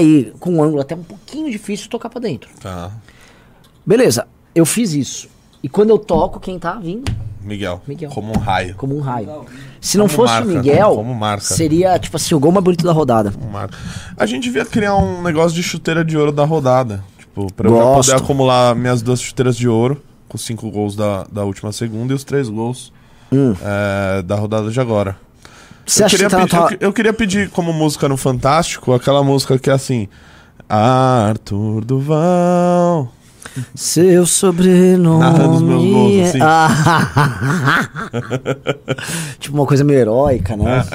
aí com um ângulo até um pouquinho difícil tocar pra dentro. Tá. Beleza, eu fiz isso. E quando eu toco, quem tá vindo? Miguel. Miguel. Como um raio. Como um raio. Se não Como fosse marca, o Miguel, como marca. seria, tipo assim, o gol mais bonito da rodada. Um. A gente devia criar um negócio de chuteira de ouro da rodada. Tipo, pra eu Gosto. poder acumular minhas duas chuteiras de ouro, com os cinco gols da, da última segunda e os três gols Hum. é, da rodada de agora. Você eu, acha que queria tá na pedir, tua... eu, eu queria pedir como música no Fantástico aquela música que é assim. Arthur Duval. Seu sobrenome. Narrando os meus gols, é- assim. Tipo uma coisa meio heróica, né?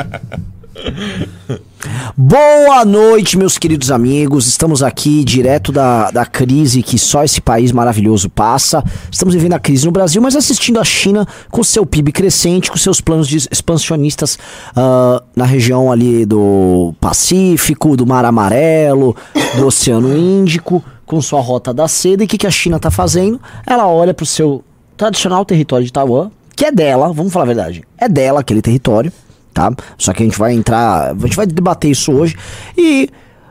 Boa noite, meus queridos amigos. Estamos aqui direto da, da crise que só esse país maravilhoso passa. Estamos vivendo a crise no Brasil, mas assistindo a China com seu PIB crescente, com seus planos expansionistas ah, na região ali do Pacífico, do Mar Amarelo, do Oceano Índico, com sua rota da seda. E o que, que a China está fazendo? Ela olha para o seu tradicional território de Taiwan, que é dela, vamos falar a verdade, é dela aquele território tá? Só que a gente vai entrar, a gente vai debater isso hoje e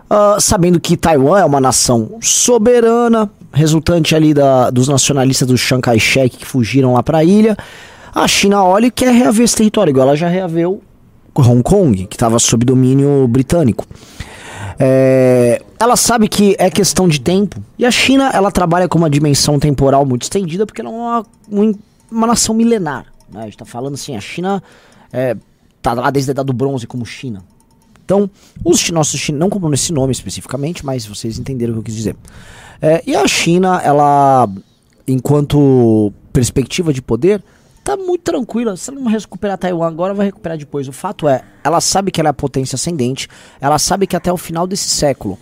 ah, sabendo que Taiwan é uma nação soberana, resultante ali da, dos nacionalistas do Chiang Kai-shek que fugiram lá para a ilha, a China olha e quer reaver esse território, igual ela já reaveu Hong Kong, que estava sob domínio britânico. É, ela sabe que é questão de tempo e a China ela trabalha com uma dimensão temporal muito estendida porque ela é uma, uma, uma nação milenar. Né? A gente está falando assim, a China é, tá lá desde a Idade do Bronze como China. Então, os nossos chineses, não como nesse nome especificamente, mas vocês entenderam o que eu quis dizer. É, e a China, ela, enquanto perspectiva de poder, tá muito tranquila. Se ela não recuperar Taiwan agora, vai recuperar depois. O fato é, ela sabe que ela é a potência ascendente, ela sabe que até o final desse século,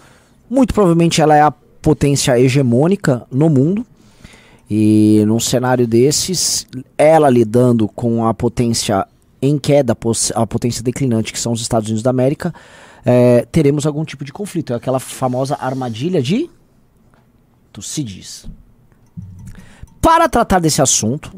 muito provavelmente ela é a potência hegemônica no mundo. E num cenário desses, ela lidando com a potência em queda, a potência declinante, que são os Estados Unidos da América, eh, teremos algum tipo de conflito. É aquela famosa armadilha de Tucídides. Para tratar desse assunto,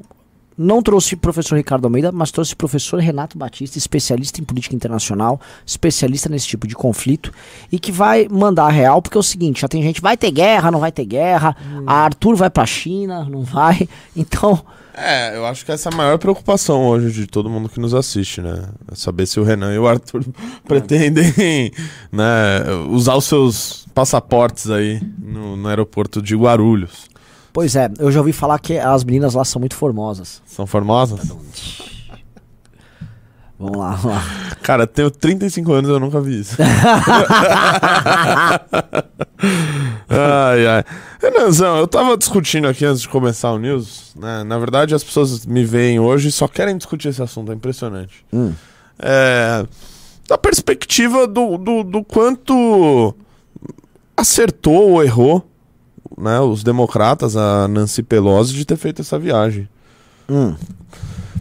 não trouxe o professor Ricardo Almeida, mas trouxe o professor Renato Batista, especialista em política internacional, especialista nesse tipo de conflito, e que vai mandar a real, porque é o seguinte, já tem gente, vai ter guerra, não vai ter guerra, a Arthur vai pra China, não vai, então... É, eu acho que essa é a maior preocupação hoje de todo mundo que nos assiste, né? É saber se o Renan e o Arthur pretendem né, usar os seus passaportes aí no, no aeroporto de Guarulhos. Pois é, eu já ouvi falar que as meninas lá são muito formosas. São formosas? Vamos lá, vamos lá. Cara, tenho 35 anos e eu nunca vi isso. ai, ai. Renanzão, eu tava discutindo aqui antes de começar o news, né? Na verdade, as pessoas me veem hoje e só querem discutir esse assunto, é impressionante. Hum. É, da perspectiva do, do, do quanto acertou ou errou né, os democratas, a Nancy Pelosi, de ter feito essa viagem. Hum.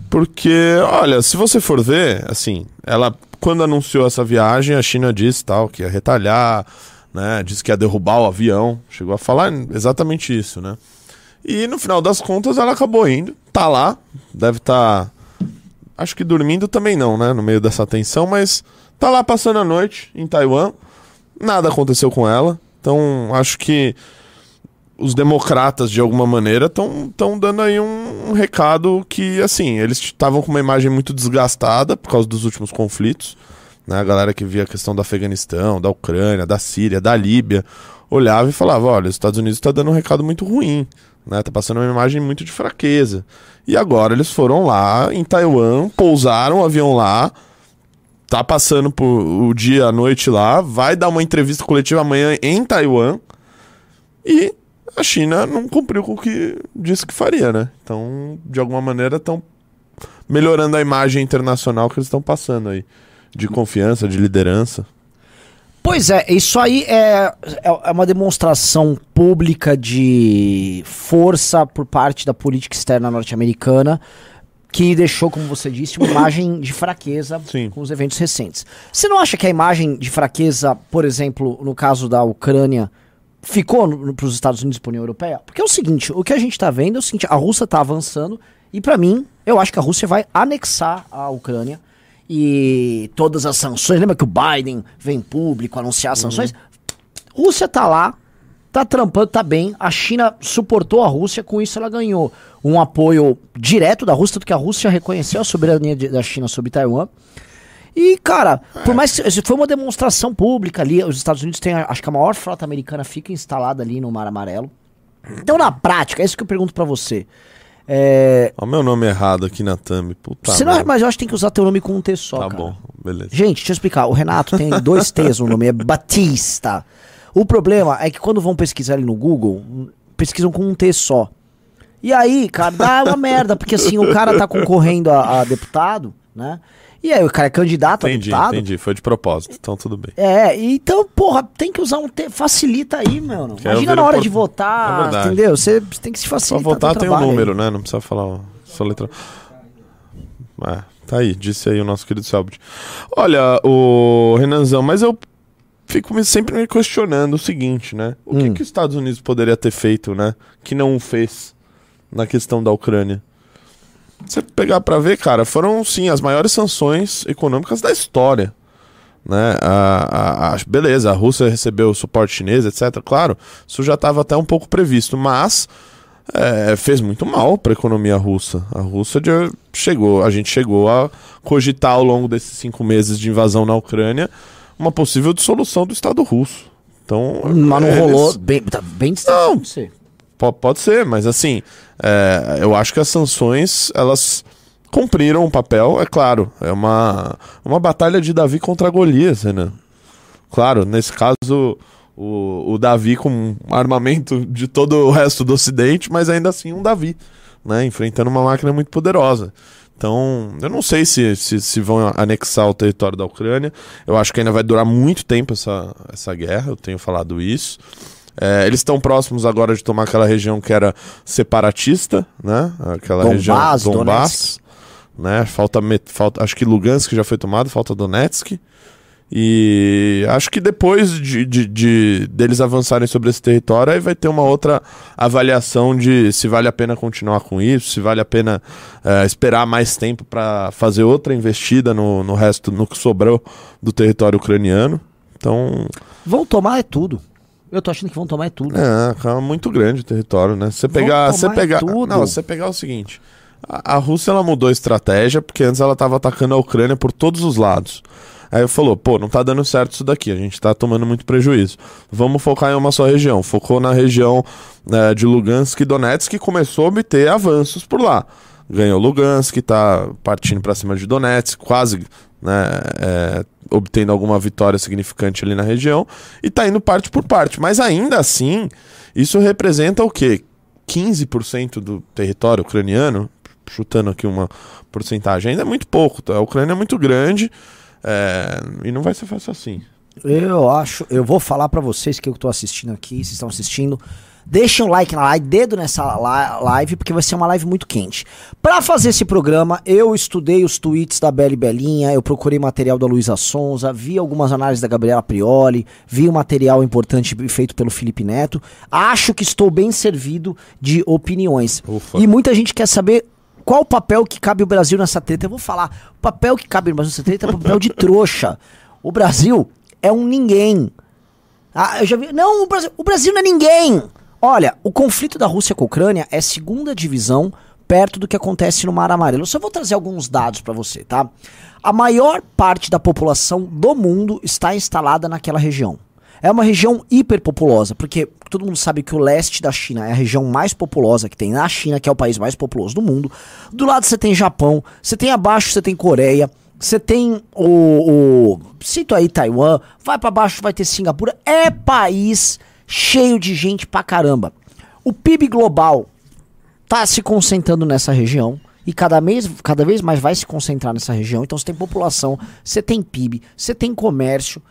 Porque, olha, se você for ver, assim, ela, quando anunciou essa viagem, a China disse tal, que ia retalhar, né? Disse que ia derrubar o avião. Chegou a falar exatamente isso, né? E no final das contas ela acabou indo, tá lá, deve estar. acho que dormindo também não, né? No meio dessa tensão, mas tá lá passando a noite em Taiwan. Nada aconteceu com ela. Então, acho que os democratas, de alguma maneira, estão dando aí um, um recado que, assim, eles estavam com uma imagem muito desgastada por causa dos últimos conflitos. Né? A galera que via a questão do Afeganistão, da Ucrânia, da Síria, da Líbia, olhava e falava: olha, os Estados Unidos está dando um recado muito ruim, né? Tá passando uma imagem muito de fraqueza. E agora eles foram lá em Taiwan, pousaram o avião lá, tá passando por o dia, a noite lá, vai dar uma entrevista coletiva amanhã em Taiwan e a China não cumpriu com o que disse que faria, né? Então, de alguma maneira, estão melhorando a imagem internacional que eles estão passando aí. De confiança, de liderança. Pois é, isso aí é, é é uma demonstração pública de força por parte da política externa norte-americana que deixou, como você disse, uma imagem de fraqueza Sim. com os eventos recentes. Você não acha que a imagem de fraqueza, por exemplo, no caso da Ucrânia, ficou para os Estados Unidos e para a União Europeia? Porque é o seguinte, o que a gente está vendo é o seguinte, a Rússia está avançando e para mim, eu acho que a Rússia vai anexar a Ucrânia e todas as sanções, lembra que o Biden vem público anunciar as sanções? Rússia tá lá, tá trampando, tá bem. A China suportou a Rússia, com isso ela ganhou um apoio direto da Rússia, tanto que a Rússia reconheceu a soberania de, da China sobre Taiwan. E, cara, por mais que foi uma demonstração pública ali, os Estados Unidos têm, acho que a maior frota americana fica instalada ali no Mar Amarelo. Então, na prática, é isso que eu pergunto para você. É... Olha o meu nome errado aqui na thumb. Puta Você não, mas eu acho que tem que usar teu nome com um T só, Tá cara. bom, beleza. Gente, deixa eu explicar. O Renato tem dois T's no nome, é Batista. O problema é que quando vão pesquisar ele no Google, pesquisam com um T só. E aí, cara, dá uma merda, porque assim, o cara tá concorrendo a, a deputado, né? E aí o cara é candidato Entendi, a deputado. entendi. Foi de propósito, então tudo bem. É, então, porra, tem que usar um T. Facilita aí, mano. Que aí eu Imagina na hora por- de É votar, verdade. entendeu? Você tem que se Pra facilitar. votar teu tem um trabalho aí. número, né? Não precisa falar ó, só letra. É, tá aí, disse aí o nosso querido Selbit. Olha, o Renanzão, mas eu fico sempre me questionando o seguinte, né? O que, Hum. que os Estados Unidos poderia ter feito, né? Que não fez na questão da Ucrânia. Você pegar pra ver, cara, foram sim as maiores sanções econômicas da história. Né? A, a- a- beleza, a Rússia recebeu suporte chinês, etc. Claro, isso já estava até um pouco previsto, mas é, fez muito mal para a economia russa. A Rússia já chegou, a gente chegou a cogitar ao longo desses cinco meses de invasão na Ucrânia uma possível dissolução do Estado russo. Então, Mas não eles- rolou bem, tá bem distante Não. Pode ser, mas assim, é, eu acho que as sanções, elas cumpriram o papel, é claro. É uma, uma batalha de Davi contra Golias, Renan. Claro, nesse caso, o, o Davi com armamento de todo o resto do Ocidente, mas ainda assim um Davi, né? Enfrentando uma máquina muito poderosa. Então, eu não sei se, se, se vão anexar o território da Ucrânia. Eu acho que ainda vai durar muito tempo essa, essa guerra, eu tenho falado isso. É, eles estão próximos agora de tomar aquela região que era separatista, né? Aquela região Donetsk. Donbass, né? Falta, met- falta, acho que Lugansk já foi tomado, falta Donetsk. E acho que depois de, de- de- deles avançarem sobre esse território, aí vai ter uma outra avaliação de se vale a pena continuar com isso, se vale a pena é, esperar mais tempo para fazer outra investida no, no resto, no que sobrou do território ucraniano. Então, Vão tomar é tudo. Eu tô achando que vão tomar é tudo. é, cara, muito grande o território, né? Você pegar, você tomar pegar, tudo. não, você pegar o seguinte, a, a Rússia ela mudou a estratégia porque antes ela estava atacando a Ucrânia por todos os lados. Aí falou, pô, não tá dando certo isso daqui, a gente tá tomando muito prejuízo. Vamos focar em uma só região. Focou na região né, de Lugansk e Donetsk e começou a obter avanços por lá. Ganhou Lugansk, tá partindo para cima de Donetsk, quase né, é, obtendo alguma vitória significante ali na região, e tá indo parte por parte. Mas ainda assim, isso representa o quê? 15% do território ucraniano, chutando aqui uma porcentagem, ainda é muito pouco. Tá? A Ucrânia é muito grande é, e não vai ser fácil assim. Eu acho, eu vou falar pra vocês que eu tô assistindo aqui, vocês estão assistindo. Deixem um like na live, dedo nessa live, porque vai ser uma live muito quente. Pra fazer esse programa, eu estudei os tweets da Beli Belinha, eu procurei material da Luísa Sonza, vi algumas análises da Gabriela Prioli, vi um material importante feito pelo Felipe Neto. Acho que estou bem servido de opiniões. Ufa. E muita gente quer saber qual o papel que cabe o Brasil nessa treta. Eu vou falar, o papel que cabe o Brasil nessa treta é o papel de trouxa. O Brasil é um ninguém. Ah, eu já vi. Não, o Brasil, o Brasil não é ninguém. Olha, o conflito da Rússia com a Ucrânia é segunda divisão perto do que acontece no Mar Amarelo. Eu só vou trazer alguns dados pra você, tá? A maior parte da população do mundo está instalada naquela região. É uma região hiperpopulosa, porque todo mundo sabe que o leste da China é a região mais populosa que tem na China, que é o país mais populoso do mundo. Do lado você tem Japão, você tem abaixo você tem Coreia, você tem o, o cito aí Taiwan, vai pra baixo vai ter Singapura, é país cheio de gente pra caramba. O PIB global tá se concentrando nessa região e cada vez, cada vez mais vai se concentrar nessa região. Então você tem população, você tem PIB, você tem comércio,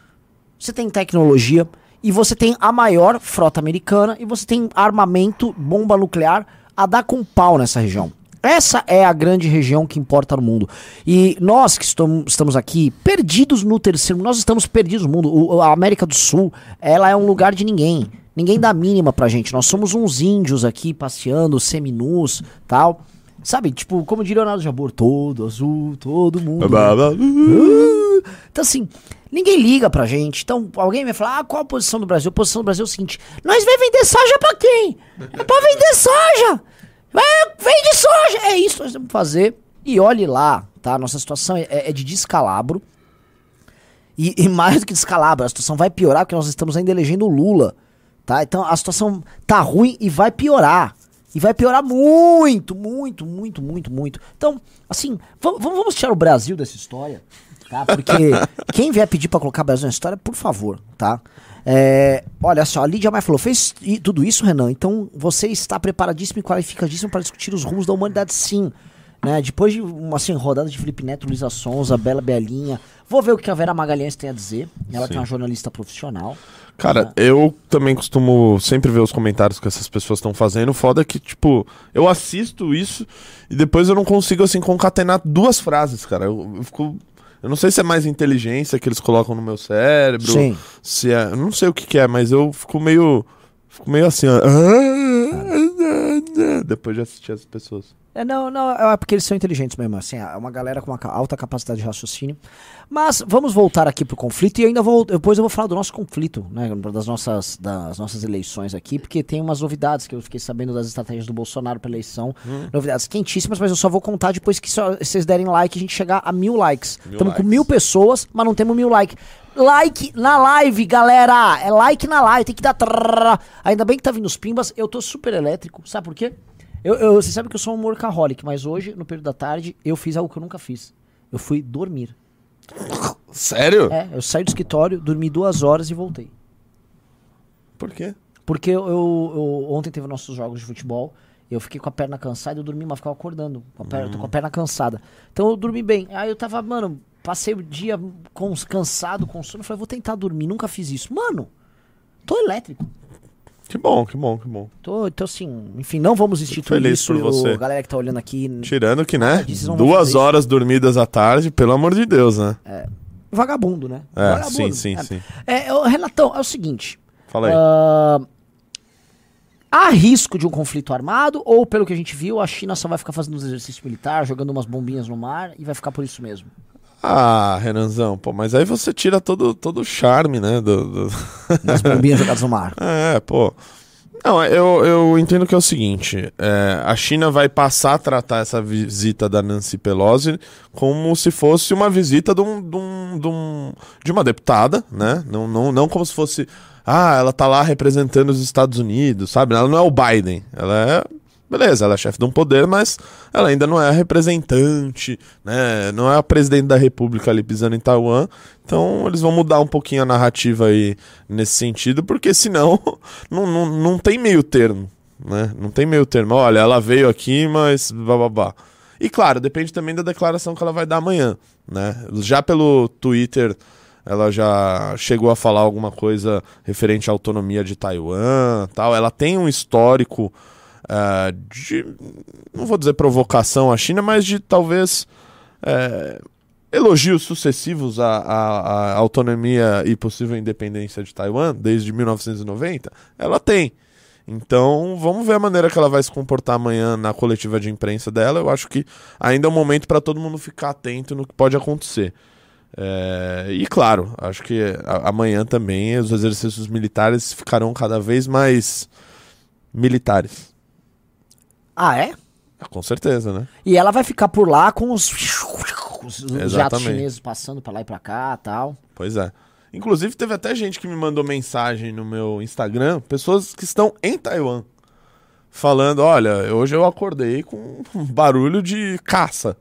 você tem tecnologia e você tem a maior frota americana e você tem armamento, bomba nuclear a dar com pau nessa região. Essa é a grande região que importa no mundo. E nós que estamos, aqui perdidos no terceiro, nós estamos perdidos no mundo. O- a América do Sul, ela é um lugar de ninguém. Ninguém dá mínima pra gente. Nós somos uns índios aqui passeando, seminus, tal. Sabe, tipo, como diria o Leonardo Jabor, todo azul, todo mundo. Uh, Então, assim, ninguém liga pra gente. Então, alguém vai falar, ah, qual a posição do Brasil? A posição do Brasil é o seguinte: nós vai vender soja pra quem? É pra vender soja! Vende soja! É isso que nós temos que fazer. E olhe lá, tá? Nossa situação é, é de descalabro. E, e mais do que descalabro, a situação vai piorar porque nós estamos ainda elegendo o Lula, tá? Então a situação tá ruim e vai piorar. E vai piorar muito, muito, muito, muito, muito. Então, assim, vamos, tirar o Brasil dessa história, tá? Porque quem vier pedir pra colocar o Brasil na história, por favor, tá? É, olha só, a Lídia Maia falou, fez tudo isso, Renan, então você está preparadíssimo e qualificadíssimo para discutir os rumos da humanidade, sim. Né? Depois de uma assim, rodada de Felipe Neto, Luísa Sonza, Bela Belinha, vou ver o que a Vera Magalhães tem a dizer. Ela que é Sim. uma jornalista profissional. Cara, eu também costumo sempre ver os comentários que essas pessoas estão fazendo. Foda que, tipo, eu assisto isso e depois eu não consigo, assim, concatenar duas frases, cara. Eu, eu fico. Eu não sei se é mais inteligência que eles colocam no meu cérebro. Sim. Se é. Eu não sei o que, que é, mas eu fico meio. Fico meio assim, ó. Depois de assistir as pessoas. É, não, não, é porque eles são inteligentes mesmo, assim, é uma galera com uma alta capacidade de raciocínio. Mas vamos voltar aqui pro conflito e ainda vou, depois eu vou falar do nosso conflito, né, das nossas, das nossas eleições aqui, porque tem umas novidades que eu fiquei sabendo das estratégias do Bolsonaro pra eleição, novidades quentíssimas, mas eu só vou contar depois que só- vocês derem like e a gente chegar a mil likes. Estamos com mil pessoas, mas não temos mil likes. Like na live, galera! É like na live, tem que dar. Ainda bem que tá vindo os pimbas, eu tô super elétrico, sabe por quê? Eu, eu- você sabe que eu sou um workaholic, mas hoje, no período da tarde, eu fiz algo que eu nunca fiz. Eu fui dormir. Sério? É, eu saí do escritório, dormi duas horas e voltei. Por quê? Porque eu, eu- ontem teve nossos jogos de futebol, eu fiquei com a perna cansada, eu dormi, mas ficava acordando. Com a perna, Tô com a perna cansada. Então eu dormi bem. Aí eu tava, mano, passei o dia com, cansado, com sono. Falei, vou tentar dormir, nunca fiz isso. Mano, tô elétrico. Que bom, que bom, que bom. Tô, então assim, enfim, não vamos instituir feliz isso. por você. o- galera que tá olhando aqui, Tirando que, né? vão Duas fazer isso. horas dormidas à tarde, pelo amor de Deus, né? vagabundo, né? É, Vagabundo. sim, sim, É. sim. É, ô, Renatão, é o seguinte. Fala aí. ah, há risco de um conflito armado ou, pelo que a gente viu, a China só vai ficar fazendo uns exercícios militares, jogando umas bombinhas no mar e vai ficar por isso mesmo? Ah, Renanzão, pô, mas aí você tira todo, todo o charme, né? Do, do- Das bombinhas jogadas no mar. É, pô. Não, eu, eu entendo que é o seguinte: é, a China vai passar a tratar essa visita da Nancy Pelosi como se fosse uma visita de, um, de, um- de um- de uma deputada, né? Não, não, não como se fosse. Ah, ela tá lá representando os Estados Unidos, sabe? Ela não é o Biden. Ela é. Beleza, ela é chefe de um poder, mas ela ainda não é a representante, né? Não é a presidente da república ali pisando em Taiwan. Então eles vão mudar um pouquinho a narrativa aí nesse sentido, porque senão não, não, não tem meio termo, né? Não tem meio termo. Olha, ela veio aqui, mas bababá. E claro, depende também da declaração que ela vai dar amanhã, né? Já pelo Twitter ela já chegou a falar alguma coisa referente à autonomia de Taiwan, tal. Ela tem um histórico ah, de, não vou dizer provocação à China, mas de talvez eh, elogios sucessivos à, à- à autonomia e possível independência de Taiwan desde 1990. Ela tem. Então, vamos ver a maneira que ela vai se comportar amanhã na coletiva de imprensa dela. Eu acho que ainda é um momento para todo mundo ficar atento no que pode acontecer. É, e claro, acho que amanhã também os exercícios militares ficarão cada vez mais militares. Ah, é? Com certeza, né? E ela vai ficar por lá com os, os jatos chineses passando pra lá e pra cá tal. Pois é. Inclusive, teve até gente que me mandou mensagem no meu Instagram, pessoas que estão em Taiwan, falando: olha, hoje eu acordei com um barulho de caça.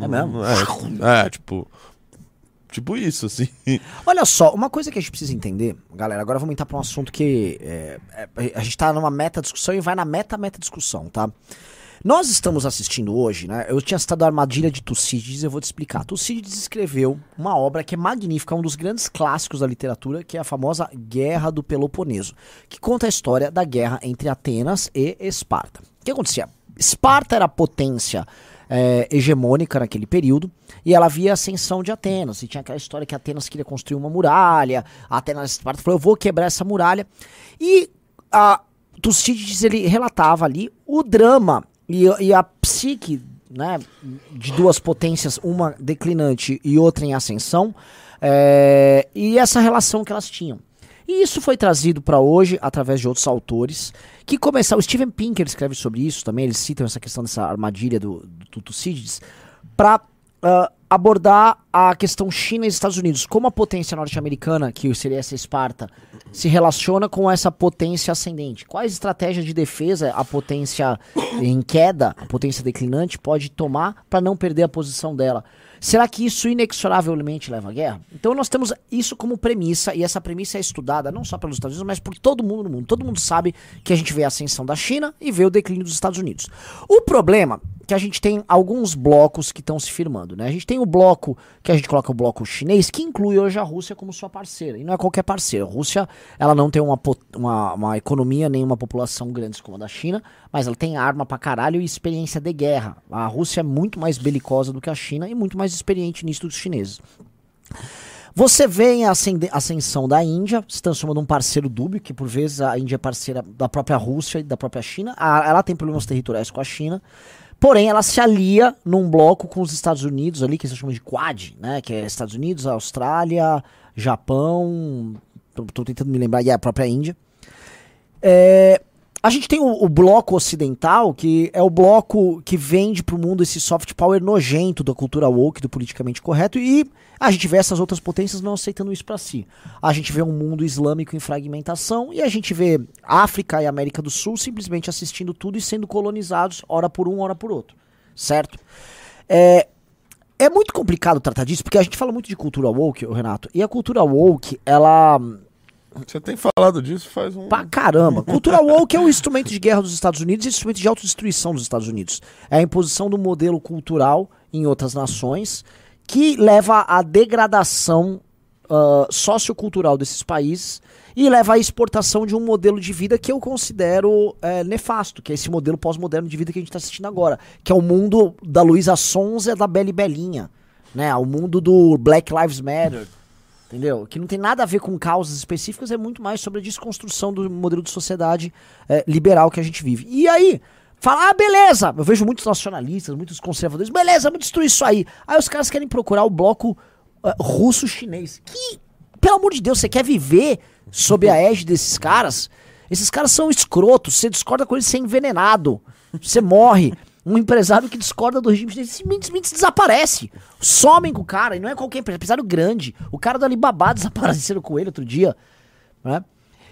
É mesmo? É, é, tipo. Tipo isso, assim. Olha só, uma coisa que a gente precisa entender, galera, agora vamos entrar pra um assunto que é, é, a gente tá numa meta discussão e vai na meta meta discussão, tá? Nós estamos assistindo hoje, né? Eu tinha citado a Armadilha de Tucídides, eu vou te explicar. Tucídides escreveu uma obra que é magnífica, um dos grandes clássicos da literatura, que é a famosa Guerra do Peloponeso, que conta a história da guerra entre Atenas e Esparta. O que acontecia? Esparta era a potência é, hegemônica naquele período, e ela via a ascensão de Atenas, e tinha aquela história que Atenas queria construir uma muralha, Atenas Esparta falou, eu vou quebrar essa muralha, e a Tucídides, ele relatava ali o drama e, e a psique né, de duas potências, uma declinante e outra em ascensão, é, e essa relação que elas tinham. E isso foi trazido para hoje através de outros autores que começaram. O Steven Pinker escreve sobre isso também, eles citam essa questão dessa armadilha do, do Tucídides, para uh, abordar a questão China e Estados Unidos. Como a potência norte-americana, que seria essa Esparta, se relaciona com essa potência ascendente? Quais estratégias de defesa a potência em queda, a potência declinante, pode tomar para não perder a posição dela? Será que isso inexoravelmente leva à guerra? Então nós temos isso como premissa, e essa premissa é estudada não só pelos Estados Unidos, mas por todo mundo no mundo. Todo mundo sabe que a gente vê a ascensão da China e vê o declínio dos Estados Unidos. O problema que a gente tem alguns blocos que estão se firmando, né? A gente tem o bloco que a gente coloca o bloco chinês, que inclui hoje a Rússia como sua parceira. E não é qualquer parceira. A Rússia, ela não tem uma, uma, uma economia nem uma população grandes como a da China, mas ela tem arma pra caralho e experiência de guerra. A Rússia é muito mais belicosa do que a China e muito mais experiente nisso dos chineses. Você vê a ascensão da Índia, se transformando num parceiro dúbio, que por vezes a Índia é parceira da própria Rússia e da própria China. ela tem problemas territoriais com a China. Porém, ela se alia num bloco com os Estados Unidos ali, que se chama de Quad, né? Que é Estados Unidos, Austrália, Japão, tô, tô tentando me lembrar, e a própria Índia. É, a gente tem o, o, bloco ocidental, que é o bloco que vende pro mundo esse soft power nojento da cultura woke, do politicamente correto, e a gente vê essas outras potências não aceitando isso para si. A gente vê um mundo islâmico em fragmentação, e a gente vê África e América do Sul simplesmente assistindo tudo e sendo colonizados, ora por um, ora por outro. Certo? É, é muito complicado tratar disso, porque a gente fala muito de cultura woke, Renato, e a cultura woke, ela você tem falado disso faz um. Pra caramba. Cultura woke é um instrumento de guerra dos Estados Unidos e instrumento de autodestruição dos Estados Unidos. É a imposição do modelo cultural em outras nações que leva à degradação uh, sociocultural desses países e leva à exportação de um modelo de vida que eu considero é, nefasto, que é esse modelo pós-moderno de vida que a gente está assistindo agora, que é o mundo da Luísa Sonza da Beli Belinha, né? O mundo do Black Lives Matter, entendeu? Que não tem nada a ver com causas específicas, é muito mais sobre a desconstrução do modelo de sociedade é, liberal que a gente vive. E aí, fala, ah, beleza! Eu vejo muitos nacionalistas, muitos conservadores, beleza, vamos destruir isso aí. Aí os caras querem procurar o bloco uh, russo-chinês. Que, pelo amor de Deus, você quer viver sob a égide desses caras? Esses caras são escrotos, você discorda com eles, você é envenenado, você morre. Um empresário que discorda do regime chinês simplesmente desaparece. Somem com o cara, e não é qualquer empresário, empresário grande. O cara do Alibaba desapareceram com ele outro dia. Né?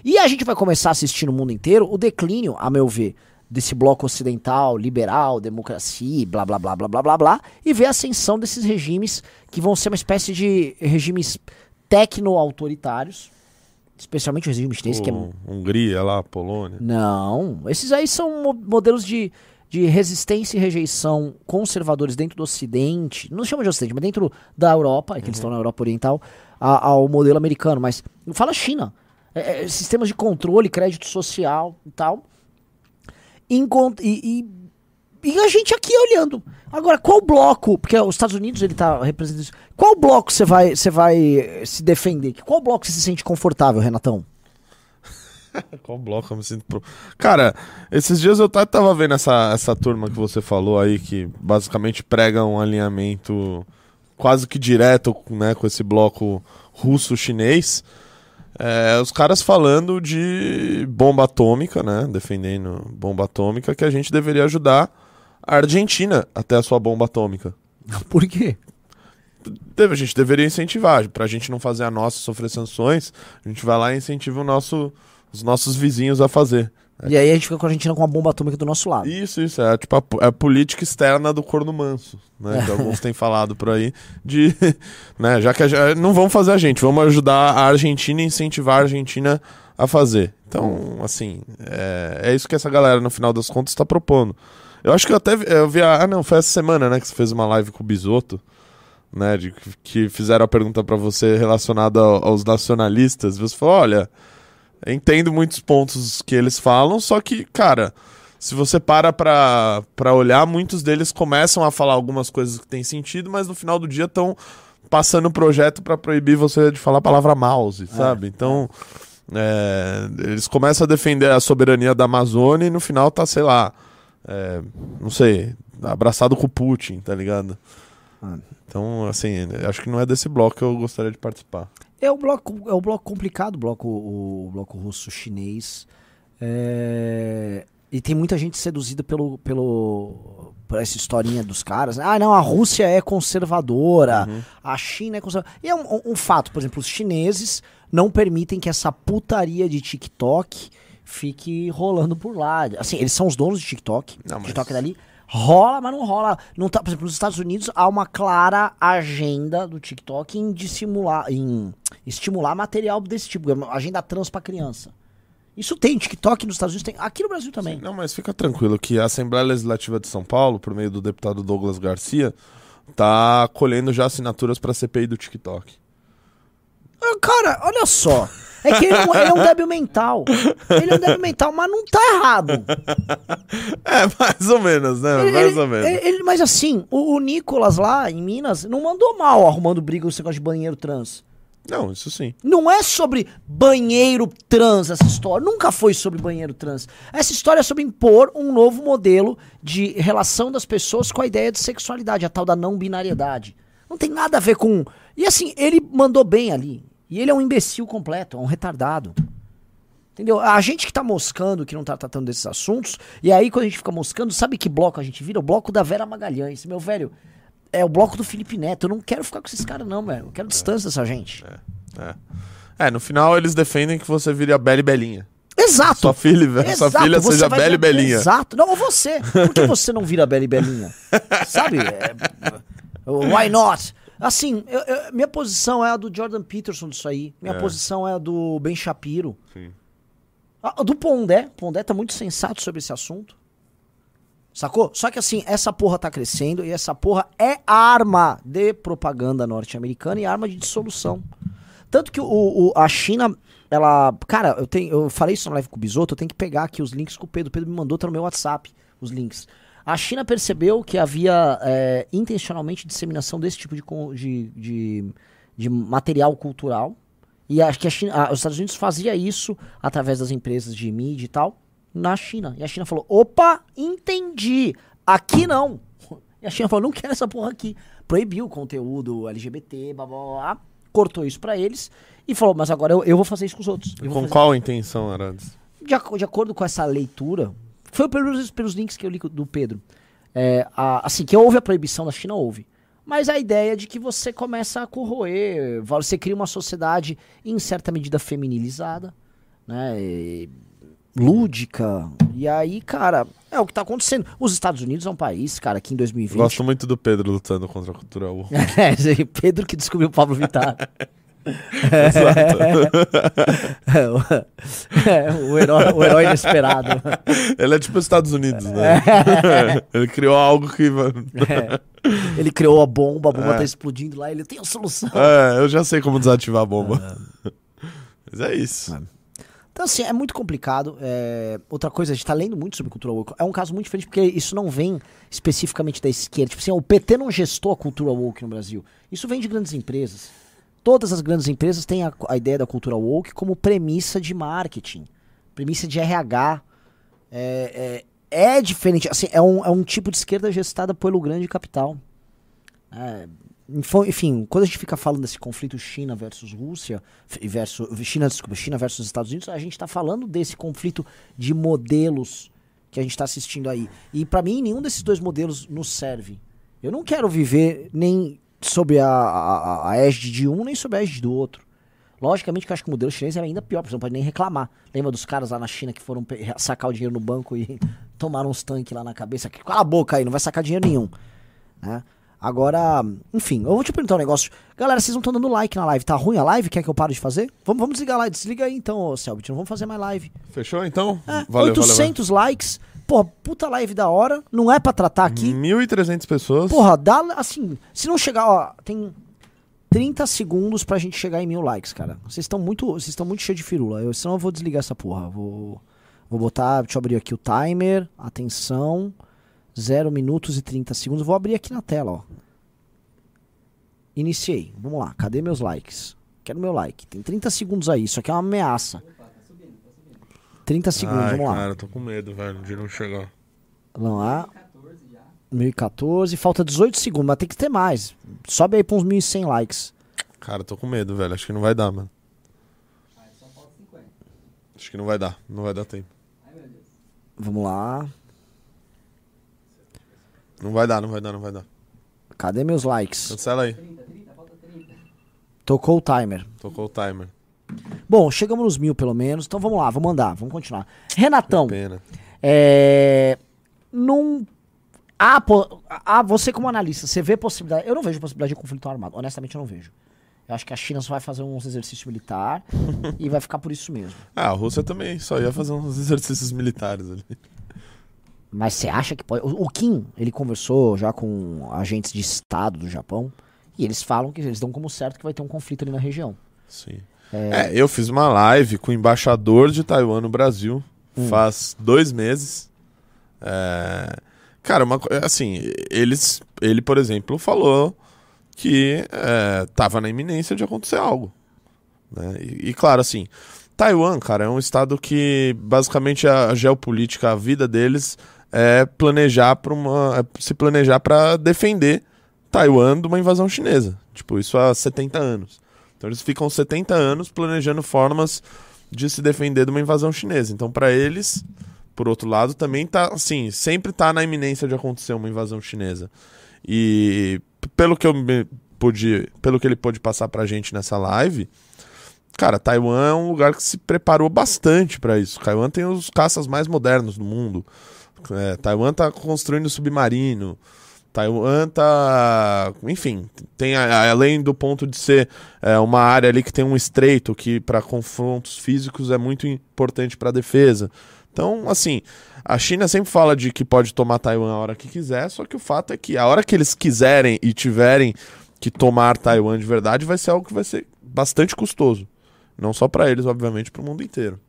E a gente vai começar a assistir no mundo inteiro o declínio, a meu ver, desse bloco ocidental, liberal, democracia, blá blá blá blá blá blá blá, e ver a ascensão desses regimes que vão ser uma espécie de regimes tecno-autoritários, especialmente o regime chinês, que é. Hungria lá, Polônia. Não, esses aí são modelos de de resistência e rejeição conservadores dentro do Ocidente, não chama de Ocidente, mas dentro da Europa, é que uhum. eles estão na Europa Oriental, a, ao modelo americano. Mas fala China. É, é, sistemas de controle, crédito social e tal. E, e, e, a gente aqui olhando. Agora, qual bloco? Porque os Estados Unidos ele tá representando isso. Qual bloco você vai, você vai se defender? Qual bloco você se sente confortável, Renatão? Qual bloco eu me sinto pro... Cara, esses dias eu tava vendo essa, essa turma que você falou aí, que basicamente prega um alinhamento quase que direto né, com esse bloco russo-chinês. É, os caras falando de bomba atômica, né? Defendendo bomba atômica, que a gente deveria ajudar a Argentina até a sua bomba atômica. Por quê? A gente deveria incentivar, pra gente não fazer a nossa sofrer sanções, a gente vai lá e incentiva o nosso os nossos vizinhos a fazer. E aí a gente fica com a Argentina com a bomba atômica do nosso lado. Isso, isso. É tipo a, é a política externa do corno manso, né? Que alguns têm falado por aí. De, né, já que a, não vamos fazer a gente, vamos ajudar a Argentina e incentivar a Argentina a fazer. Então, assim, é, é isso que essa galera, no final das contas, está propondo. Eu acho que eu até eu vi. A, ah, não, foi essa semana, né? Que você fez uma live com o Bisoto. Né, de, que fizeram a pergunta para você relacionada aos nacionalistas. Você falou: olha, entendo muitos pontos que eles falam, só que, cara, se você para pra, pra olhar, muitos deles começam a falar algumas coisas que têm sentido, mas no final do dia estão passando o projeto para proibir você de falar a palavra mouse, é, sabe? Então, é, eles começam a defender a soberania da Amazônia e no final tá, sei lá, é, não sei, abraçado com o Putin, tá ligado? Então, assim, acho que não é desse bloco que eu gostaria de participar. É um bloco, é um bloco complicado, o bloco, o, bloco russo-chinês. É, e tem muita gente seduzida pelo, pelo, por essa historinha dos caras. Ah, não, a Rússia é conservadora, Uhum. a China é conservadora. E é um, um fato, por exemplo, os chineses não permitem que essa putaria de TikTok fique rolando por lá. Assim, eles são os donos de TikTok. Não, mas- TikTok é dali. Rola, mas não rola. Não tá, por exemplo, nos Estados Unidos há uma clara agenda do TikTok em dissimular, em estimular material desse tipo, agenda trans pra criança. Isso tem, TikTok nos Estados Unidos tem, aqui no Brasil também. Não, mas fica tranquilo que a Assembleia Legislativa de São Paulo, por meio do deputado Douglas Garcia, tá colhendo já assinaturas pra CPI do TikTok. Ah, Cara, olha só. É que ele, é um- ele é um débil mental. Ele é um débil mental, mas não tá errado. É, mais ou menos, né? Ele- mais ele- ou menos. mas assim, o, o Nicolas lá em Minas não mandou mal arrumando briga com esse negócio de banheiro trans. Não, isso sim. Não é sobre banheiro trans essa história. Nunca foi sobre banheiro trans. Essa história é sobre impor um novo modelo de relação das pessoas com a ideia de sexualidade, a tal da não binariedade. Não tem nada a ver com. E assim, ele mandou bem ali. E ele é um imbecil completo, é um retardado. Entendeu? A gente que tá moscando, que não tá tratando desses assuntos, e aí quando a gente fica moscando, sabe que bloco a gente vira? O bloco da Vera Magalhães. Meu velho, é o bloco do Felipe Neto. Eu não quero ficar com esses caras, não, velho. Eu quero distância dessa gente. É. É, no final eles defendem que você vire a Bela e Belinha. Exato. Sua filha, sua Exato, filha você seja Bela e Belinha. Exato. Não, ou você. Por que você não vira Bela e Belinha? Sabe? É, why not? Assim, eu- eu- minha posição é a do Jordan Peterson disso aí. Minha É. posição é a do Ben Shapiro. Sim. A, a do Pondé. Pondé tá muito sensato sobre esse assunto. Sacou? Só que assim, essa porra tá crescendo e essa porra é arma de propaganda norte-americana e arma de dissolução. Tanto que o, o- a China, ela. Cara, eu, tenho, eu falei isso na live com o Bisoto, eu tenho que pegar aqui os links que o Pedro. O Pedro me mandou, tá no meu WhatsApp, os links. A China percebeu que havia é, intencionalmente disseminação desse tipo de, de, de, de material cultural. E acho que a China, a- os Estados Unidos fazia isso através das empresas de mídia e tal, na China. E a China falou: opa, entendi. Aqui não. E a China falou: não quero essa porra aqui. Proibiu o conteúdo LGBT, blá blá blá. Cortou isso pra eles e falou: mas agora eu, eu vou fazer isso com os outros. Com qual intenção, Arantes? de, de acordo com essa leitura, foi pelos, pelos links que eu li do Pedro. É, a- assim, que houve a proibição da China, houve. Mas a ideia de que você começa a corroer, você cria uma sociedade em certa medida feminilizada, né? e lúdica. E aí, cara, é o que tá acontecendo. Os Estados Unidos é um país, cara, que em 2020. Gosto muito do Pedro lutando contra a cultura. É, Pedro que descobriu o Pablo Vittar. É, o, é, o herói, o herói inesperado. Ele é tipo os Estados Unidos, né? Ele criou algo que. É. Ele criou a bomba, a bomba É. tá explodindo lá, ele tem a solução. É, eu já sei como desativar a bomba. Mas é isso. Então, assim, é muito complicado. É, Outra coisa, a gente tá lendo muito sobre cultura woke. É um caso muito diferente porque isso não vem especificamente da esquerda. Tipo assim, o PT não gestou a cultura woke no Brasil. Isso vem de grandes empresas. Todas as grandes empresas têm a, a ideia da cultura woke como premissa de marketing, premissa de RH. É, é, é diferente. Assim, é um, é um tipo de esquerda gestada pelo grande capital. É, enfim- quando a gente fica falando desse conflito China versus Rússia, versus, China, desculpa, China versus Estados Unidos, a gente está falando desse conflito de modelos que a gente está assistindo aí. E para mim, nenhum desses dois modelos nos serve. Eu não quero viver nem sob a, a, a égide de um, nem sob a égide do outro. Logicamente que eu acho que o modelo chinês é ainda pior, porque você não pode nem reclamar. Lembra dos caras lá na China que foram sacar o dinheiro no banco e tomaram uns tanques lá na cabeça? Cala a boca aí, não vai sacar dinheiro nenhum. Né? Agora, enfim, eu vou te perguntar um negócio. Galera, vocês não estão dando like na live. Tá ruim a live? Quer que eu pare de fazer? Vamos, vamos desligar a live. Desliga aí então, ô Selbit. Não vamos fazer mais live. Fechou então? É, valeu, 800 likes. Porra, puta live da hora. Não é pra tratar aqui. valeu. 1.300 pessoas. Porra, dá assim. Se não chegar, ó, tem 30 segundos pra gente chegar em mil likes, cara. Vocês estão muito, vocês estão muito cheios de firula. Eu, senão eu vou desligar essa porra. Vou, vou botar, deixa eu abrir aqui o timer. Atenção. 0 minutos e 30 segundos. Vou abrir aqui na tela, ó. Iniciei. Vamos lá. Cadê meus likes? Quero meu like. Tem 30 segundos aí. Isso aqui é uma ameaça. 30 segundos, Ai, vamos lá. cara, eu tô com medo, velho, de não chegar. Vamos lá. 1014, falta 18 segundos, mas tem que ter mais. Sobe aí pra uns 1.100 likes. Cara, tô com medo, velho. Acho que não vai dar, mano. Acho que não vai dar. Não vai dar tempo. Vamos lá. Não vai dar, não vai dar, não vai dar. Cadê meus likes? Cancela aí. Tocou o timer. Tocou o timer. Bom, chegamos nos mil pelo menos, então vamos lá, vamos andar, vamos continuar. Renatão, é. Num. Ah, ah, você como analista, você vê possibilidade. Eu não vejo possibilidade de conflito armado. Honestamente, eu não vejo. Eu acho que a China só vai fazer uns exercícios militar e vai ficar por isso mesmo. Ah, a Rússia também só ia fazer uns exercícios militares ali. Mas você acha que pode. O o Kim, ele conversou já com agentes de Estado do Japão e eles falam que eles dão como certo que vai ter um conflito ali na região. Sim. É, eu fiz uma live com o embaixador de Taiwan no Brasil faz dois meses. É, Cara, uma, co- assim, eles, ele, por exemplo, falou que é, tava na iminência de acontecer algo. né? E, e, claro, assim, Taiwan, cara, é um estado que basicamente a geopolítica, a vida deles é planejar para uma, é se planejar para defender Taiwan de uma invasão chinesa. Tipo, isso há 70 anos. Então eles ficam 70 anos planejando formas de se defender de uma invasão chinesa. Então, para eles, por outro lado, também tá assim, sempre tá na iminência de acontecer uma invasão chinesa. E pelo que eu pude, pelo que ele pôde passar pra gente nessa live, cara, Taiwan é um lugar que se preparou bastante para isso. Taiwan tem os caças mais modernos do mundo. É, Taiwan tá construindo submarino. Taiwan tá. Enfim, tem a- a- além do ponto de ser é, uma área ali que tem um estreito que para confrontos físicos é muito importante para defesa. Então, assim, a China sempre fala de que pode tomar Taiwan a hora que quiser, só que o fato é que a hora que eles quiserem e tiverem que tomar Taiwan de verdade vai ser algo que vai ser bastante custoso. Não só para eles, obviamente, para o mundo inteiro.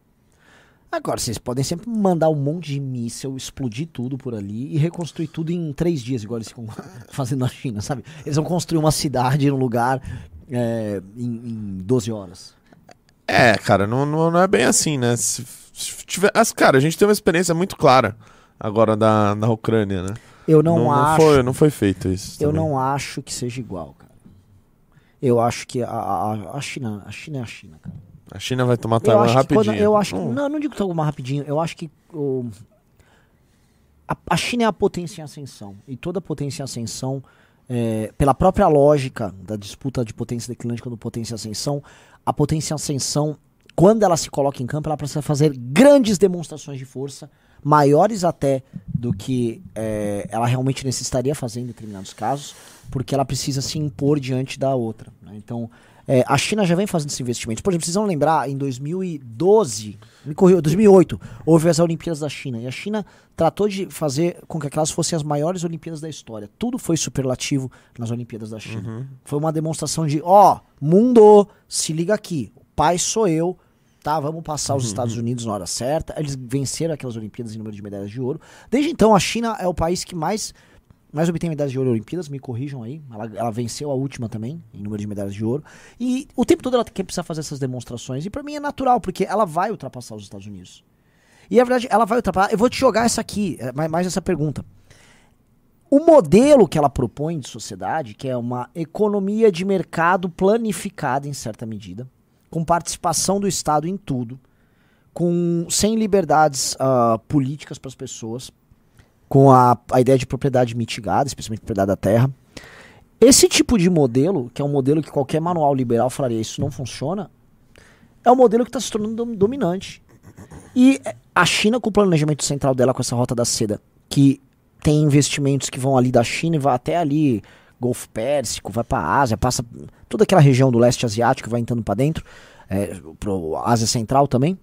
Agora, vocês podem sempre mandar um monte de míssel, explodir tudo por ali e reconstruir tudo em três dias, igual eles ficam fazendo na China, sabe? Eles vão construir uma cidade num lugar é, em, em 12 horas. É, cara, não, não, não é bem assim, né? Se, se tiver, as, cara, a gente tem uma experiência muito clara agora da, da Ucrânia, né? Eu não, acho. foi, não foi feito isso. Eu também. não acho que seja igual, cara. Eu acho que a, a, a China, a China é a China, cara. A China vai tomar Taiwan que rapidinho. quando, eu acho que, Hum, não, não digo que tomar rapidinho. Eu acho que o, a, a China é a potência em ascensão e toda potência em ascensão, é, pela própria lógica da disputa de potência declinante quando potência em ascensão, a potência em ascensão, quando ela se coloca em campo, ela precisa fazer grandes demonstrações de força, maiores até do que é, ela realmente necessitaria fazer em determinados casos, porque ela precisa se impor diante da outra. né? Então, é, a China já vem fazendo esses investimentos. Por exemplo, vocês vão lembrar, em 2012, me corriu, 2008, houve as Olimpíadas da China. E a China tratou de fazer com que aquelas fossem as maiores Olimpíadas da história. Tudo foi superlativo nas Olimpíadas da China. Foi uma demonstração de, ó, mundo, se liga aqui, o pai sou eu, tá? Vamos passar os Estados Unidos na hora certa. Eles venceram aquelas Olimpíadas em número de medalhas de ouro. Desde então, a China é o país que mais mais obtém medalhas de ouro em Olimpíadas, me corrijam aí. Ela, ela venceu a última também, em número de medalhas de ouro. E o tempo todo ela quer precisar fazer essas demonstrações. E pra mim é natural, porque ela vai ultrapassar os Estados Unidos. E a verdade, ela vai ultrapassar. Eu vou te jogar essa aqui, é, mais, essa pergunta. O modelo que ela propõe de sociedade, que é uma economia de mercado planificada em certa medida, com participação do Estado em tudo, com sem liberdades ah, políticas para as pessoas, com a, a ideia de propriedade mitigada, especialmente propriedade da terra. Esse tipo de modelo, que é um modelo que qualquer manual liberal falaria isso não funciona, é um modelo que está se tornando dom- dominante. E a China, com o planejamento central dela, com essa rota da seda, que tem investimentos que vão ali da China e vai até ali, Golfo Pérsico, vai para a Ásia, passa toda aquela região do leste asiático, vai entrando para dentro, é, pro Ásia Central também.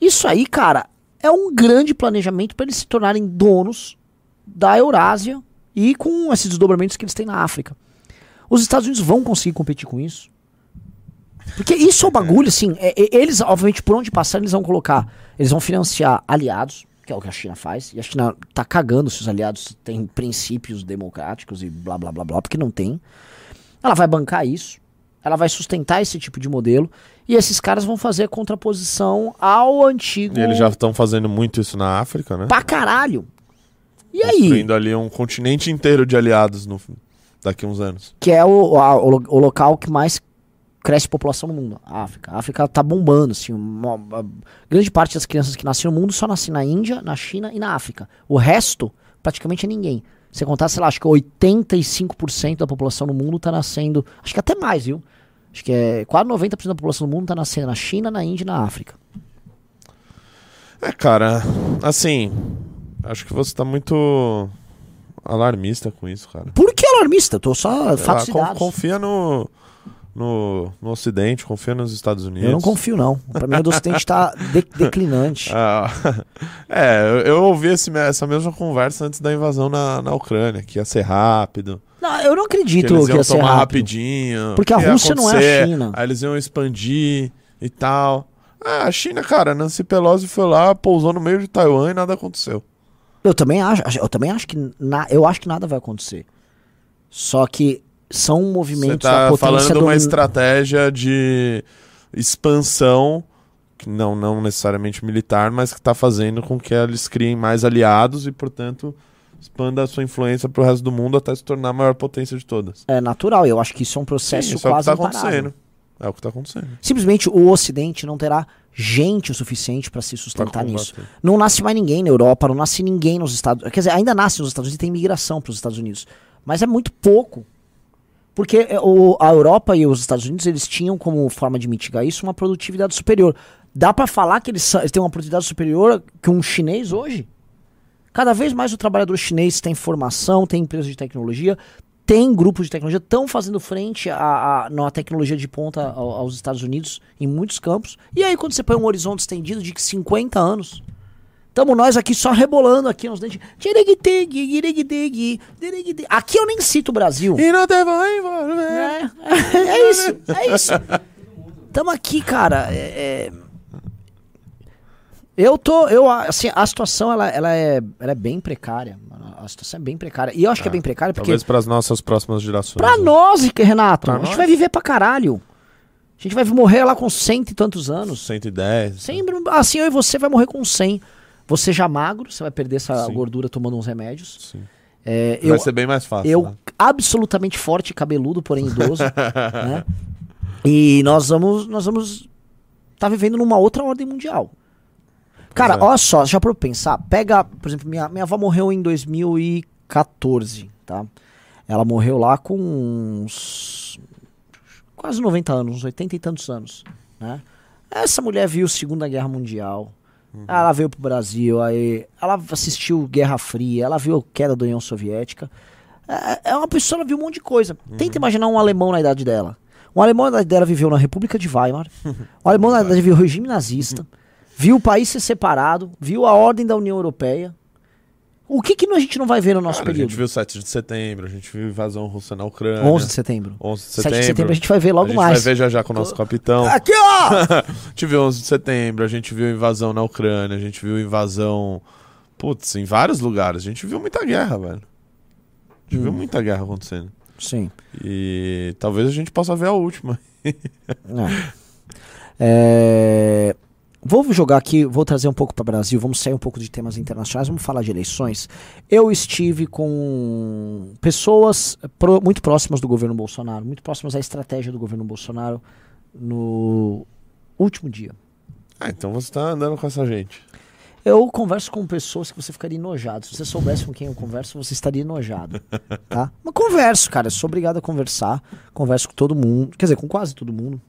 Isso aí, cara, é um grande planejamento para eles se tornarem donos da Eurásia e com esses desdobramentos que eles têm na África. Os Estados Unidos vão conseguir competir com isso? Porque isso é o bagulho, assim, é- é- eles, obviamente, por onde passar, eles vão colocar, eles vão financiar aliados, que é o que a China faz, e a China tá cagando se os aliados têm princípios democráticos e blá blá blá blá, porque não tem. Ela vai bancar isso, ela vai sustentar esse tipo de modelo, e esses caras vão fazer contraposição ao antigo. E eles já estão fazendo muito isso na África, né? Pra caralho. E aí? Construindo ali um continente inteiro de aliados no, daqui a uns anos. Que é o, a- o, o local que mais cresce população no mundo. A África. A África tá bombando, assim. uma- a grande parte das crianças que nascem no mundo só nascem na Índia, na China e na África. O resto, praticamente é ninguém. Você contar, sei lá, acho que 85% da população no mundo tá nascendo. Acho que até mais, viu? Acho que é quase 90% da população do mundo tá nascendo na China, na Índia e na África. É, cara, assim, acho que você tá muito alarmista com isso, cara. Por que alarmista? Eu tô só Sei fatos confia no, no, no Ocidente, confia nos Estados Unidos. Eu não confio, não. Pra mim, o do Ocidente tá de- declinante. Ah, é, eu, eu ouvi esse essa mesma conversa antes da invasão na, na Ucrânia, que ia ser rápido, Não, eu não que acredito eles que, iam ia ser tomar rápido. rapidinho. Porque a que ia Rússia não é a China. Aí eles iam expandir e tal. Ah, a China, cara, Nancy Pelosi foi lá, pousou no meio de Taiwan e nada aconteceu. Eu também acho, eu também acho que na, eu acho que nada vai acontecer. Só que são Você movimentos tá da potência falando de uma estratégia de expansão, que não, não necessariamente militar, mas que está fazendo com que eles criem mais aliados e, portanto, expanda a sua influência para o resto do mundo até se tornar a maior potência de todas. é natural. Eu acho que isso é um processo Sim, isso é o que quase está acontecendo. É o que está acontecendo. Simplesmente o Ocidente não terá gente o suficiente para se sustentar nisso. Não nasce mais ninguém na Europa, não nasce ninguém nos Estados Quer dizer, ainda nasce nos Estados Unidos e tem migração para os Estados Unidos. Mas é muito pouco. Porque é, o- a Europa e os Estados Unidos, eles tinham como forma de mitigar isso uma produtividade superior. Dá para falar que eles, eles têm uma produtividade superior que um chinês hoje? Cada vez mais o trabalhador chinês tem formação, tem empresas de tecnologia, tem grupos de tecnologia, estão fazendo frente à, à, na tecnologia de ponta ao- aos Estados Unidos em muitos campos. E aí, quando você põe um horizonte estendido de 50 anos, estamos nós aqui só rebolando aqui nos dentes. Aqui eu nem cito o Brasil. E não te vai envolver. É, é isso, é isso. Tamo aqui, cara. é- é- Eu tô, eu assim, a situação ela, ela, é, ela é bem precária. A situação é bem precária. E eu acho que é bem precária porque Talvez para as nossas próximas gerações. pra né? nós, Renato, Pra a gente nós? vai viver pra caralho. A gente vai morrer lá com cento e tantos anos. 110. Sempre, assim, eu e você vai morrer com 100. Você já magro, você vai perder essa Sim. gordura tomando uns remédios. Sim. É, eu, Vai ser bem mais fácil. eu né? absolutamente forte, cabeludo, porém idoso, né? E nós vamos nós vamos tá vivendo numa outra ordem mundial. Cara, olha só, já pra eu pensar, pega, por exemplo, minha, minha avó morreu em 2014, tá? Ela morreu lá com uns quase 90 anos, uns 80 e tantos anos, né? Essa mulher viu a Segunda Guerra Mundial. Ela veio pro Brasil, aí ela assistiu Guerra Fria, ela viu a queda da União Soviética. É, é uma pessoa, ela viu um monte de coisa. Tenta imaginar um alemão na idade dela. Um alemão na idade dela viveu na República de Weimar. Um alemão na idade dela viu o regime nazista. Viu o país ser separado. Viu a ordem da União Europeia. O que, que a gente não vai ver no nosso Cara, a período? gente viu 7 de setembro, a gente viu invasão russa na Ucrânia. 11 de setembro. 11 de 7 setembro. de setembro a gente vai ver logo a gente mais. vai ver já já com o nosso capitão. Aqui, ó! a gente viu 11 de setembro, a gente viu invasão na Ucrânia, a gente viu invasão. Putz, em vários lugares. A gente viu muita guerra, velho. A gente viu muita guerra acontecendo. Sim. E talvez a gente possa ver a última. É. É, Vou jogar aqui, vou trazer um pouco para o Brasil, vamos sair um pouco de temas internacionais, vamos falar de eleições. Eu estive com pessoas pro- muito próximas do governo Bolsonaro, muito próximas à estratégia do governo Bolsonaro no último dia. Ah, então você tá andando com essa gente. Eu converso com pessoas que você ficaria enojado. Se você soubesse com quem eu converso, você estaria enojado. Tá? Mas converso, cara. Eu sou obrigado a conversar. Converso com todo mundo. Quer dizer, com quase todo mundo.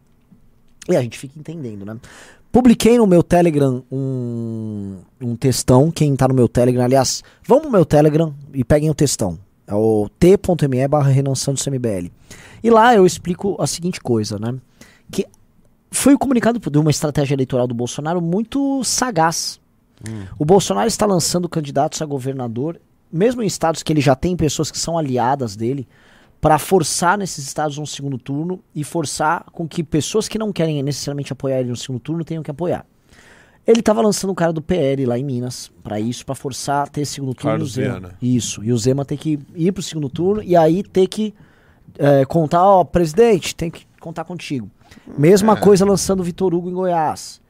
E a gente fica entendendo, né? Publiquei no meu Telegram um, um textão. Quem tá no meu Telegram, aliás, vão pro meu Telegram e peguem o textão. É o t.me barra Renan Santos MBL. E lá eu explico a seguinte coisa, né? Que foi comunicado de uma estratégia eleitoral do Bolsonaro muito sagaz. O Bolsonaro está lançando candidatos a governador, mesmo em estados que ele já tem pessoas que são aliadas dele, para forçar nesses estados um segundo turno e forçar com que pessoas que não querem necessariamente apoiar ele no segundo turno tenham que apoiar. Ele estava lançando um cara do PL lá em Minas para isso, para forçar ter segundo turno. Carlos e o Zema. Isso. E o Zema ter que ir pro segundo turno e aí ter que é, contar, ó, presidente, tem que contar contigo. Mesma coisa lançando o Vitor Hugo em Goiás.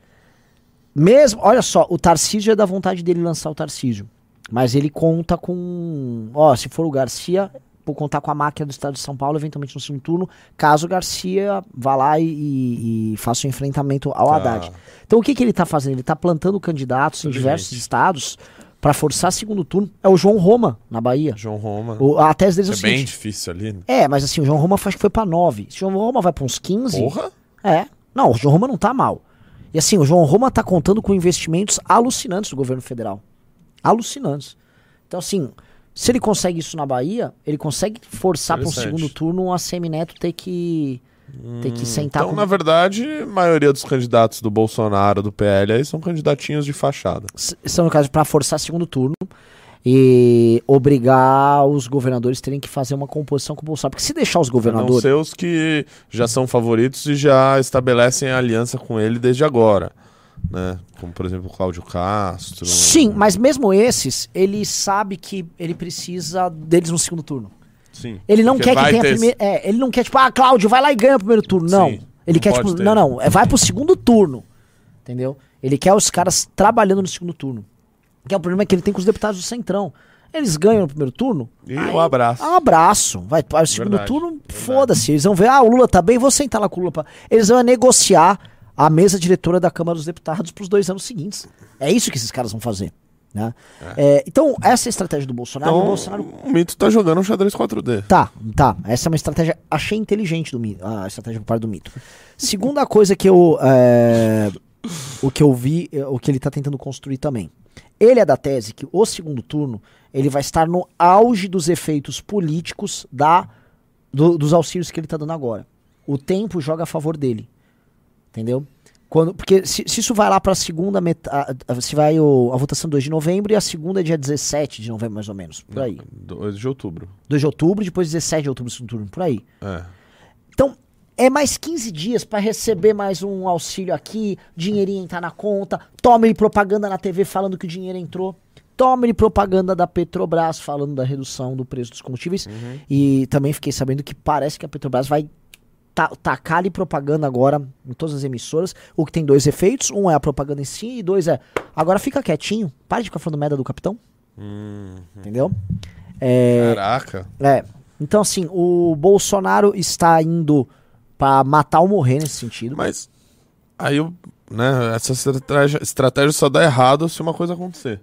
Mesmo, olha só, o Tarcísio é da vontade dele lançar o Tarcísio. Mas ele conta com. Ó, se for o Garcia, contar com a máquina do estado de São Paulo, eventualmente no segundo turno, caso Garcia vá lá e, e- faça o enfrentamento ao Tá. Haddad. Então o que, que ele tá fazendo? Ele tá plantando candidatos em diversos estados para forçar segundo turno. É o João Roma, na Bahia. João Roma. O- a tese deles é, é o bem seguinte. difícil ali. né? É, mas assim, o João Roma acho que foi pra 9. Se o João Roma vai pra uns 15. Porra! É. Não, o João Roma não tá mal. E assim, o João Roma tá contando com investimentos alucinantes do governo federal. Alucinantes. Então, assim, se ele consegue isso na Bahia, ele consegue forçar para um segundo turno a Semineto ter que, ter que sentar Então, com... na verdade, a maioria dos candidatos do Bolsonaro, do PL, aí são candidatinhos de fachada. S- São, no caso, para forçar segundo turno e obrigar os governadores a terem que fazer uma composição com o Bolsonaro. Porque se deixar os Não governadores. ser os que já são favoritos e já estabelecem aliança com ele desde agora. Né? Como, por exemplo, o Cláudio Castro. Sim, mas mesmo esses, ele sabe que ele precisa deles no segundo turno. Sim. Ele não quer que tenha ter- primeiro. É, ele não quer, tipo, ah, Cláudio, vai lá e ganha o primeiro turno. Não. Sim, ele não quer, tipo, ter. não, não. é, Vai pro segundo turno. Entendeu? Ele quer os caras trabalhando no segundo turno. Que é o problema que ele tem com os deputados do Centrão. Eles ganham no primeiro turno. E um abraço. Um abraço. Vai para o segundo Verdade, turno, foda-se. Eles vão ver, ah, o Lula tá bem, vou sentar lá com o Lula. pra-" Eles vão negociar a mesa diretora da Câmara dos Deputados pros dois anos seguintes. É isso que esses caras vão fazer. Né? É, então, essa é a estratégia do Bolsonaro. o Então, Bolsonaro o Mito tá jogando um xadrez 4D. Tá, tá. Essa é uma estratégia. Achei inteligente do mito. A estratégia por parte do mito. Segunda coisa que eu. é, o que eu vi, é, o que ele tá tentando construir também. Ele é da tese que o segundo turno ele vai estar no auge dos efeitos políticos da, do- dos auxílios que ele tá dando agora. O tempo joga a favor dele. Entendeu? Quando, porque se, se isso vai lá pra segunda metade. Se vai o- a votação 2 de novembro e a segunda é dia 17 de novembro, mais ou menos. Por aí. 2 de outubro. 2 de outubro, depois 17 de outubro, segundo turno, por aí. É. Então, é mais 15 dias pra receber mais um auxílio aqui, dinheirinho entrar na conta, toma ele propaganda na TV falando que o dinheiro entrou, toma ele propaganda da Petrobras falando da redução do preço dos combustíveis. E também fiquei sabendo que parece que a Petrobras vai tacar ali propaganda agora em todas as emissoras, o que tem dois efeitos, um é a propaganda em si e dois é, agora fica quietinho, para de ficar falando merda do capitão, Hum, entendeu? É, Caraca. é. Então, assim, o Bolsonaro está indo pra matar ou morrer nesse sentido. Mas aí eu, né, essa estratégia, estratégia só dá errado se uma coisa acontecer.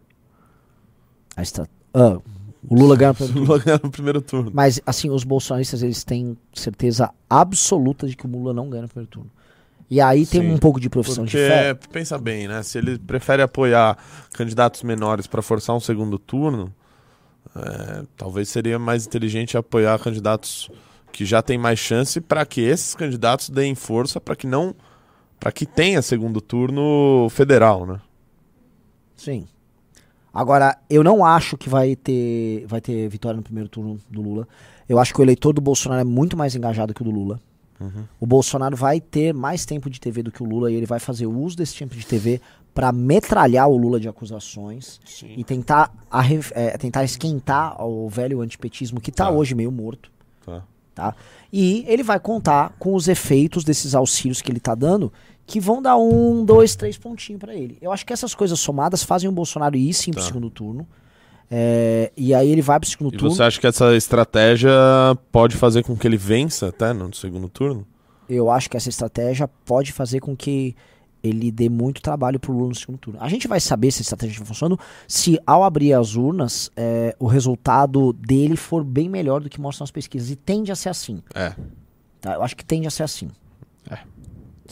A estra- Ah, o Lula ganha. pra- Lula ganhar no primeiro turno. Mas, assim, os bolsonaristas, eles têm certeza absoluta de que o Lula não ganha no primeiro turno. E aí tem Sim. um pouco de profissão de fé. pensa bem, né? Se ele prefere apoiar candidatos menores para forçar um segundo turno, é, talvez seria mais inteligente apoiar candidatos que já têm mais chance para que esses candidatos deem força para que não para que tenha segundo turno federal, né? Sim. Agora, eu não acho que vai ter, vai ter vitória no primeiro turno do Lula. Eu acho que o eleitor do Bolsonaro é muito mais engajado que o do Lula. O Bolsonaro vai ter mais tempo de TV do que o Lula e ele vai fazer uso desse tempo de TV para metralhar o Lula de acusações e tentar, é, tentar esquentar o velho antipetismo que tá Tá. hoje meio morto. Tá. Tá? E ele vai contar com os efeitos desses auxílios que ele tá dando, que vão dar um, dois, três pontinhos pra ele. Eu acho que essas coisas somadas fazem o Bolsonaro ir sim pro Tá. segundo turno. É, e aí ele vai pro segundo E turno. você acha que essa estratégia pode fazer com que ele vença até no segundo turno? Eu acho que essa estratégia pode fazer com que ele dê muito trabalho pro Lula no segundo turno. A gente vai saber se a estratégia está funcionando se ao abrir as urnas é, o resultado dele for bem melhor do que mostram as pesquisas. E tende a ser assim. É, Tá? Eu acho que tende a ser assim.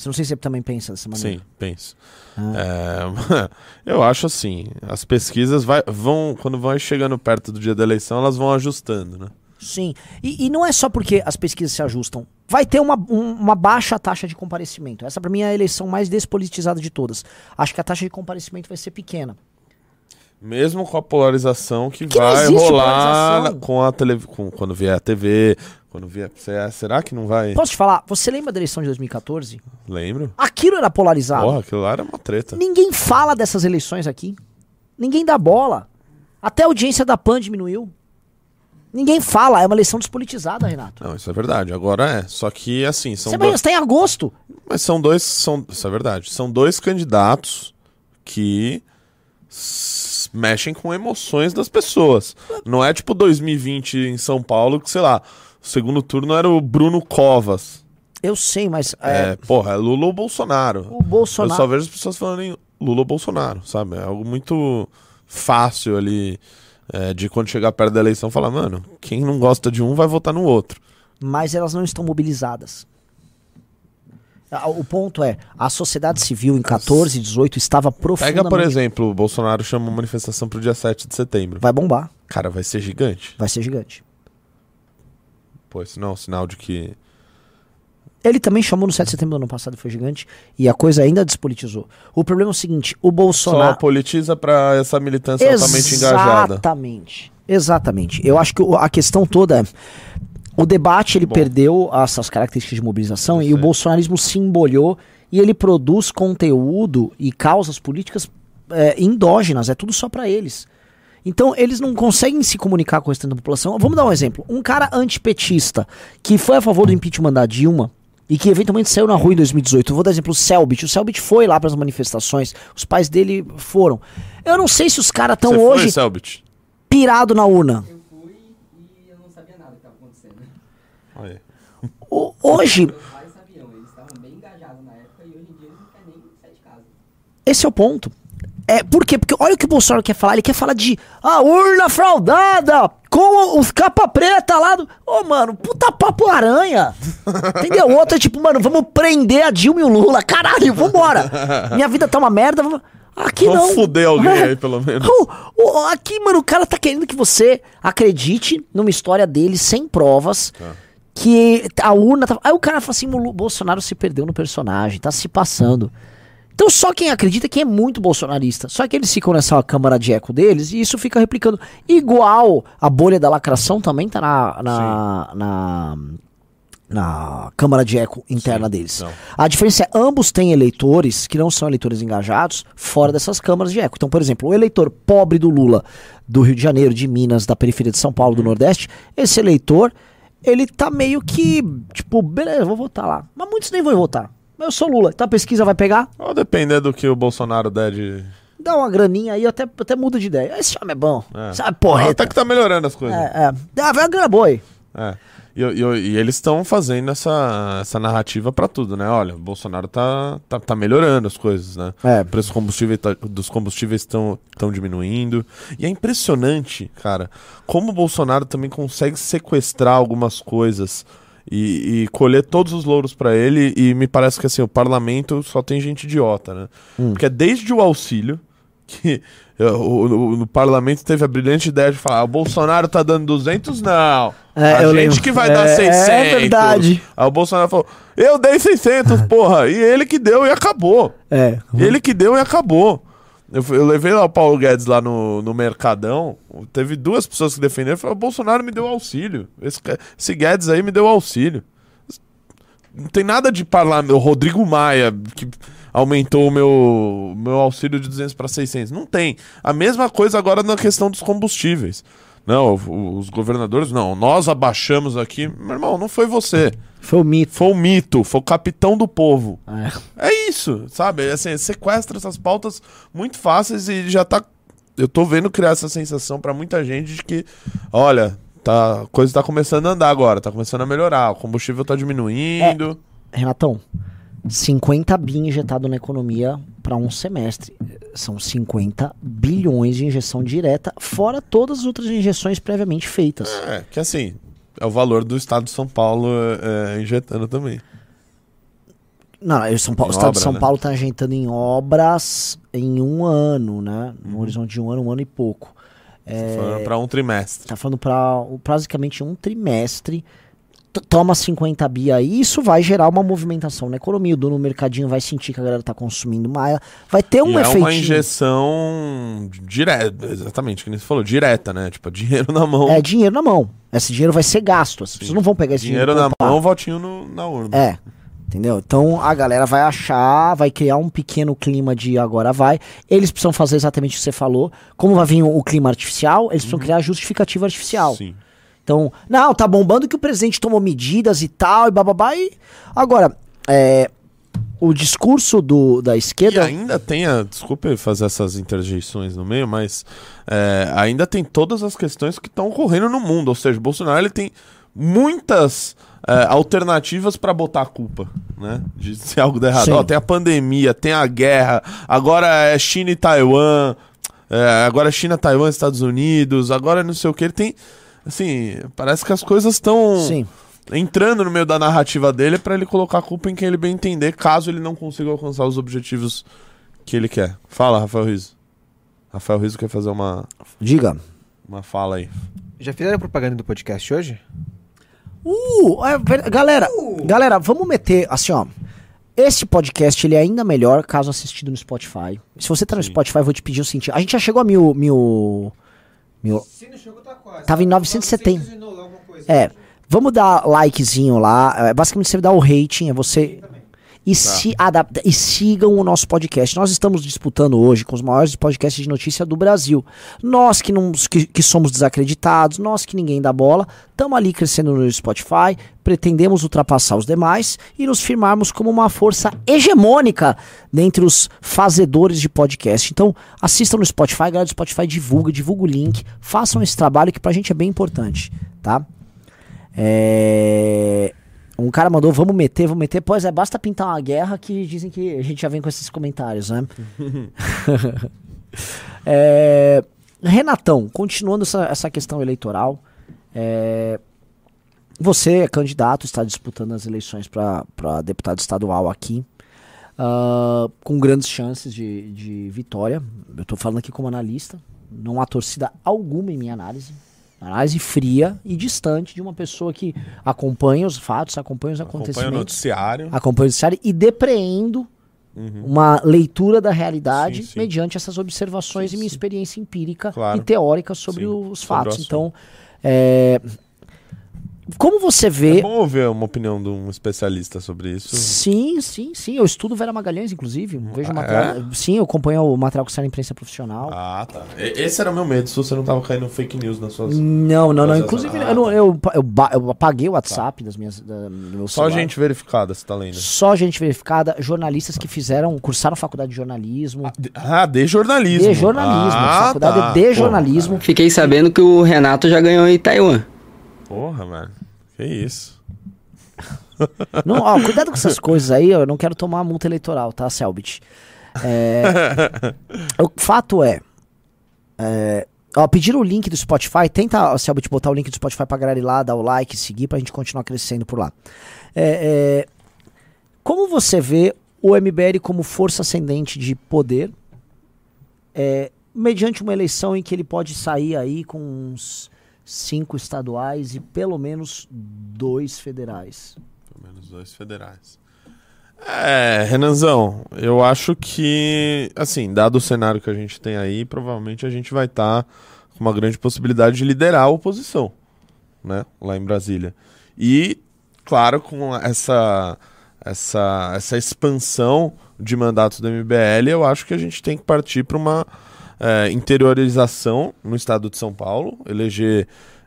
Não sei se você também pensa dessa maneira. sim, penso. Ah. É, eu acho assim, as pesquisas vai- vão, quando vão chegando perto do dia da eleição, elas vão ajustando, né? Sim. E, e não é só porque as pesquisas se ajustam. Vai ter uma, um- uma baixa taxa de comparecimento. Essa, pra mim, é a eleição mais despolitizada de todas. Acho que a taxa de comparecimento vai ser pequena. Mesmo com a polarização que, Que vai rolar com a televisão, quando vier a TV, quando vier, será- será que não vai? Posso te falar? Você lembra da eleição de 2014? Lembro. Aquilo era polarizado. Porra, aquilo lá era uma treta. Ninguém fala dessas eleições aqui. Ninguém dá bola. Até a audiência da PAN diminuiu. Ninguém fala. É uma eleição despolitizada, Renato. Não, isso é verdade. Agora é. Só que assim, são Você dois. está em agosto. Mas são dois. São, isso é verdade. São dois candidatos que mexem com emoções das pessoas. Não é tipo 2020 em São Paulo, que, sei lá, o segundo turno era o Bruno Covas. Eu sei, mas. É, É, porra, é Lula ou Bolsonaro. o Bolsonaro. Eu só vejo as pessoas falando em Lula ou Bolsonaro, sabe? É algo muito fácil ali é, de quando chegar perto da eleição falar, mano, quem não gosta de um vai votar no outro. mas elas não estão mobilizadas. Ah, O ponto é, a sociedade civil em 14 e 18 estava profundamente... Pega, por exemplo, o Bolsonaro chama uma manifestação pro dia 7 de setembro. Vai bombar, Cara, vai ser gigante. vai ser gigante. Pô, isso não é um sinal de que. Ele também chamou no 7 de setembro do ano passado e foi gigante, e a coisa ainda despolitizou. O problema é o seguinte, o Só Bolsonaro... politiza pra essa militância altamente engajada. Exatamente, exatamente. Eu acho que o- a questão toda é... O debate ele Bom. perdeu essas características de mobilização e o bolsonarismo se embolhou e ele produz conteúdo e causas políticas é, endógenas, é tudo só pra eles. Então eles não conseguem se comunicar com o restante da população. Vamos dar um exemplo. Um cara antipetista que foi a favor do impeachment da Dilma e que eventualmente saiu na rua em 2018. Eu vou dar exemplo o Selbit. O Selbit foi lá para as manifestações, os pais dele foram. Eu não sei se os caras estão hoje foi, Selbit? pirado na urna. Casa. esse é o ponto. É, por quê? Porque olha o que o Bolsonaro quer falar. Ele quer falar de a urna fraudada com os capa preta lá do. Ô, mano, puta papo aranha. Entendeu? O outro é tipo, mano, vamos prender a Dilma e o Lula. Caralho, vambora. Minha vida tá uma merda. Vamos... Aqui Vamos não. fuder alguém É. aí, pelo menos. O- o- aqui, mano, o cara tá querendo que você acredite numa história dele sem provas. Que a urna tá. Aí o cara fala assim: o Bolsonaro se perdeu no personagem, tá se passando. Então só quem acredita é quem é muito bolsonarista. Só que eles ficam nessa câmara de eco deles e isso fica replicando. Igual a bolha da lacração também tá na. na, na na câmara de eco interna Sim, deles. não. A diferença é ambos têm eleitores que não são eleitores engajados fora dessas câmaras de eco. Então, por exemplo, o eleitor pobre do Lula do Rio de Janeiro, de Minas, da periferia de São Paulo, do Uhum. Nordeste, esse eleitor, ele tá meio que, tipo, beleza, eu vou votar lá. Mas muitos nem vão votar. Mas eu sou Lula, então a pesquisa vai pegar, Ou depender do que o Bolsonaro der de. dá uma graninha aí, eu até, até muda de ideia. Esse homem é bom. É. Sabe, porra. Até que tá melhorando as coisas. É, é. Ah, vai a grana boa aí. É. E, e- e eles estão fazendo essa, essa narrativa pra tudo, né? Olha, o Bolsonaro tá, tá, tá melhorando as coisas, né? É. O preço dos combustíveis tá- dos combustíveis estão diminuindo. E é impressionante, cara, como o Bolsonaro também consegue sequestrar algumas coisas e, e colher todos os louros pra ele. E me parece que assim, o parlamento só tem gente idiota, né? Hum. Porque é desde o auxílio que eh, o, o- no parlamento teve a brilhante ideia de falar: "Ah, o Bolsonaro tá dando 200? Não. É, a gente lembro. que vai É, dar é 600. verdade. Aí o Bolsonaro falou: eu dei 600, porra. E ele que deu e acabou. É. Ele que deu e acabou. Eu, eu levei lá o Paulo Guedes lá no, no Mercadão. Teve duas pessoas que defenderam. Falaram: o Bolsonaro me deu auxílio. Esse, esse Guedes aí me deu auxílio. Não tem nada de parlamento. O Rodrigo Maia, que aumentou o meu, meu auxílio de 200 para 600. Não tem. A mesma coisa agora na questão dos combustíveis. Não, os governadores, não. Nós abaixamos aqui. Meu irmão, não foi você. Foi o mito. Foi o mito, foi o capitão do povo. É. É isso, sabe? Assim, sequestra essas pautas muito fáceis e já tá. Eu tô vendo criar essa sensação pra muita gente de que, olha, tá, a coisa tá começando a andar agora, tá começando a melhorar, o combustível tá diminuindo. Renatão, 50 bi injetado na economia para um semestre. São 50 bilhões de injeção direta, fora todas as outras injeções previamente feitas. É, que assim, é o valor do estado de São Paulo é, injetando também. Não, não, São Paulo, o estado obra, de São né? Paulo está injetando em obras em um ano, né? Uhum. No horizonte de um ano, um ano e pouco. É, Falando Pra um trimestre. Tá falando para basicamente um trimestre. Toma 50 bi aí, isso vai gerar uma movimentação na economia. O dono do mercadinho vai sentir que a galera tá consumindo mais. Vai ter um e é efeito. uma injeção direta, exatamente, que nem você falou, direta, né? Tipo, dinheiro na mão. É dinheiro na mão. Esse dinheiro vai ser gasto. As pessoas não vão pegar esse dinheiro. dinheiro na mão, votinho no- na urna. É. Entendeu? Então a galera vai achar, vai criar um pequeno clima de agora vai. Eles precisam fazer exatamente o que você falou. Como vai vir o, o clima artificial, eles precisam criar justificativa artificial. Sim. Então, não, tá bombando que o presidente tomou medidas e tal, e bababá. E... Agora, é, o discurso do, da E esquerda. ainda tem a. Desculpe fazer essas interjeições no meio, mas é, ainda tem todas as questões que estão ocorrendo no mundo. Ou seja, o Bolsonaro ele tem muitas é, alternativas para botar a culpa, né? De se algo der errado. Ó, tem a pandemia, tem a guerra, agora é China e Taiwan, é, agora é China, Taiwan, Estados Unidos, agora não sei o que. Ele tem. Assim, parece que as coisas estão entrando no meio da narrativa dele para ele colocar a culpa em quem ele bem entender, caso ele não consiga alcançar os objetivos que ele quer. Fala, Rafael Riso. Rafael Riso quer fazer uma, Diga. uma fala aí. Já fizeram propaganda do podcast hoje? Uh, é ver- galera, galera, vamos meter assim, ó. Esse podcast ele é ainda melhor caso assistido no Spotify. Se você tá no Sim. Spotify, eu vou te pedir o seguinte: a gente já chegou a mil. mil, mil Se não chegou, tá quase. Tava em 970. é, vamos dar likezinho lá. É, basicamente você dá o rating, é você. E, se adapta, e sigam o nosso podcast. Nós estamos disputando hoje com os maiores podcasts de notícia do Brasil. Nós que, não, que, que somos desacreditados, nós que ninguém dá bola, estamos ali crescendo no Spotify, pretendemos ultrapassar os demais e nos firmarmos como uma força hegemônica dentre os fazedores de podcast. Então, assistam no Spotify, galera do Spotify divulga, divulga o link, façam esse trabalho que pra gente é bem importante, tá? É... Um cara mandou, vamos meter, vamos meter. Pois é, basta pintar uma guerra que dizem que a gente já vem com esses comentários, né? É, Renatão, continuando essa, essa questão eleitoral, é, você é candidato, está disputando as eleições para deputado estadual aqui, ah, com grandes chances de, de vitória. Eu estou falando aqui como analista, não há torcida alguma em minha análise. Análise fria e distante de uma pessoa que acompanha os fatos, acompanha os Acompanha o acontecimentos noticiário. acompanho o noticiário e depreendo uma leitura da realidade Sim, sim. mediante essas observações e minha experiência empírica Claro. e teórica sobre Sim, os sobre fatos. assunto. Então, é, como você vê. É bom ouvir uma opinião de um especialista sobre isso. Sim, sim, sim. Eu estudo Vera Magalhães, inclusive. Vejo Ah, material. Sim, eu acompanho o material que sai na imprensa profissional. Ah, tá. Esse era o meu medo, se você não tava caindo fake news nas suas. Não, não, não. Inclusive, essa- eu, não- eu, eu, eu apaguei o WhatsApp das minhas, da, do meu Só gente verificada, você tá lendo. Só gente verificada, jornalistas que fizeram, cursaram faculdade de jornalismo. Ah, de jornalismo. De jornalismo, Ah, faculdade tá. de jornalismo. Fiquei sabendo que o Renato já ganhou em Taiwan. Porra, mano. Que isso. Não, ó, cuidado com essas coisas aí, eu não quero tomar multa eleitoral, tá, Selbit? É, o fato é, é, ó, pediram o link do Spotify, tenta, Selbit, botar o link do Spotify pra galera ir lá, dar o like, seguir, pra gente continuar crescendo por lá. É, é, como você vê o MBL como força ascendente de poder, é, mediante uma eleição em que ele pode sair aí com uns cinco estaduais e pelo menos dois federais? Pelo menos dois federais. É, Renanzão, eu acho que, assim, dado o cenário que a gente tem aí, provavelmente a gente vai estar com uma grande possibilidade de liderar a oposição, né, lá em Brasília. E, claro, com essa, essa, essa expansão de mandatos do MBL, eu acho que a gente tem que partir para uma é, interiorização no estado de São Paulo, eleger,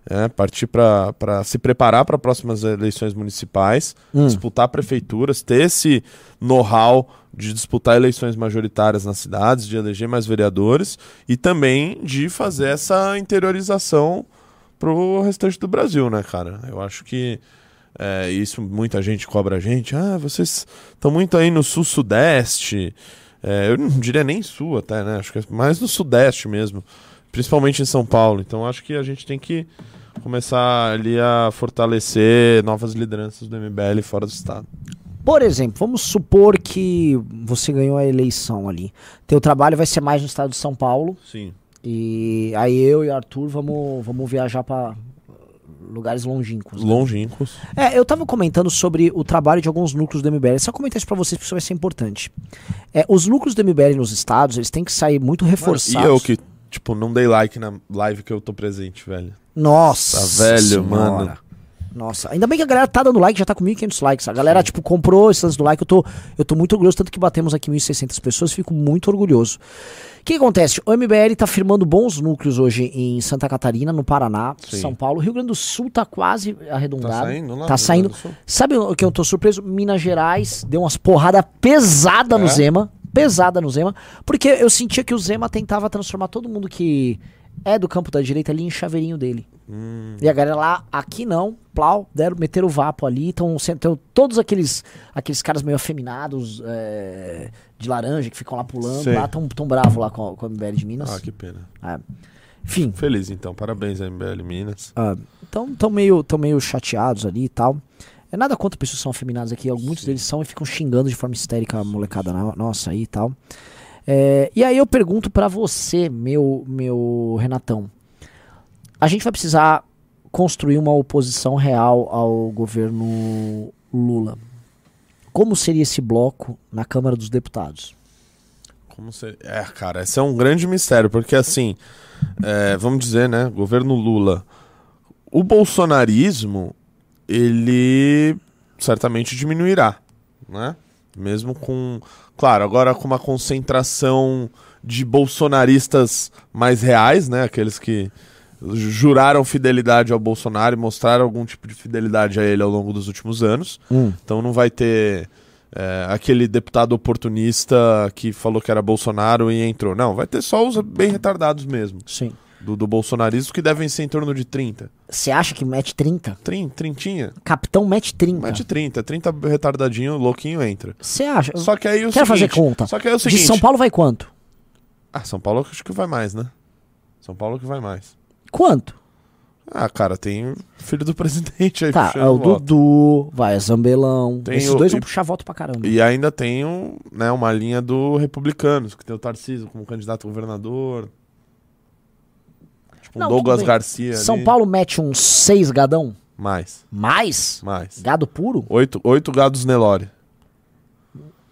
é, partir para se preparar para próximas eleições municipais, Hum. disputar prefeituras, ter esse know-how de disputar eleições majoritárias nas cidades, de eleger mais vereadores e também de fazer essa interiorização pro restante do Brasil, né, cara? Eu acho que é, isso muita gente cobra a gente. Ah, vocês estão muito aí no sul-sudeste. É, eu não diria nem sul até, né? Acho que é mais no sudeste mesmo. Principalmente em São Paulo. Então acho que a gente tem que começar ali a fortalecer novas lideranças do MBL fora do estado. Por exemplo, vamos supor que você ganhou a eleição ali. Teu trabalho vai ser mais no estado de São Paulo. Sim. E aí eu e Arthur vamos, vamos viajar para lugares longínquos. né? Longínquos. É, eu tava comentando sobre o trabalho de alguns núcleos do MBL. Só comentar isso pra vocês, porque isso vai ser importante. É, os núcleos do MBL nos estados, eles têm que sair muito reforçados. E eu que, tipo, não dei like na live que eu tô presente, velho. Nossa, Tá velho, senhora. mano. Nossa, ainda bem que a galera tá dando like, já tá com 1.500 likes. A galera, tipo, comprou esses do like. Eu tô, eu tô muito orgulhoso, tanto que batemos aqui 1.600 pessoas, fico muito orgulhoso. O que acontece? O MBL tá firmando bons núcleos hoje em Santa Catarina, no Paraná, Sim. São Paulo. Rio Grande do Sul tá quase arredondado. Tá saindo lá? Tá no saindo. Sabe o que eu tô surpreso? Minas Gerais deu umas porradas pesada no É? Zema. Pesada no Zema. Porque eu sentia que o Zema tentava transformar todo mundo que é do campo da direita ali em chaveirinho dele. Hum. E a galera lá, aqui não, plau, deram, meteram o vapo ali. Então, todos aqueles, aqueles caras meio afeminados, é, de laranja, que ficam lá pulando, Sei. lá, tão, tão bravo lá com, a- com a MBL de Minas. Ah, que pena. É. Enfim, Feliz então, parabéns MBL Minas. ah, então tão meio, tão meio chateados ali e tal. É nada contra pessoas que são afeminadas aqui, muitos deles são e ficam xingando de forma histérica a molecada na- nossa aí e tal. É, e aí eu pergunto pra você, meu, meu Renatão. A gente vai precisar construir uma oposição real ao governo Lula. Como seria esse bloco na Câmara dos Deputados? Como ser... É, cara, esse é um grande mistério, porque assim, é, vamos dizer, né, governo Lula, o bolsonarismo, ele certamente diminuirá, né? Mesmo com, claro, agora com uma concentração de bolsonaristas mais reais, né, aqueles que juraram fidelidade ao Bolsonaro e mostraram algum tipo de fidelidade a ele ao longo dos últimos anos. Então não vai ter é, aquele deputado oportunista que falou que era Bolsonaro e entrou. Não, vai ter só os bem retardados mesmo, Sim. do, do bolsonarismo, que devem ser em torno de 30. Você acha que mete 30? Trin, trintinha? Capitão mete 30. Mete 30. 30 retardadinho, louquinho entra. Você acha? Só que aí o Quero fazer seguinte- conta. Só que aí é o seguinte... De São Paulo vai quanto? Ah, São Paulo acho que vai mais, né? São Paulo que vai mais. Quanto? Ah, cara, tem filho do presidente aí Tá, é o voto. Dudu, vai a Zambelão. Tem Esses o- dois vão e- puxar voto pra caramba. E ainda tem um, né, uma linha do Republicanos, que tem o Tarcísio como candidato a governador. Tipo, um Não, Douglas tudo bem. Garcia São ali. Paulo mete uns seis gadão? Mais, Mais? mais. Gado puro? Oito, oito gados Nelore.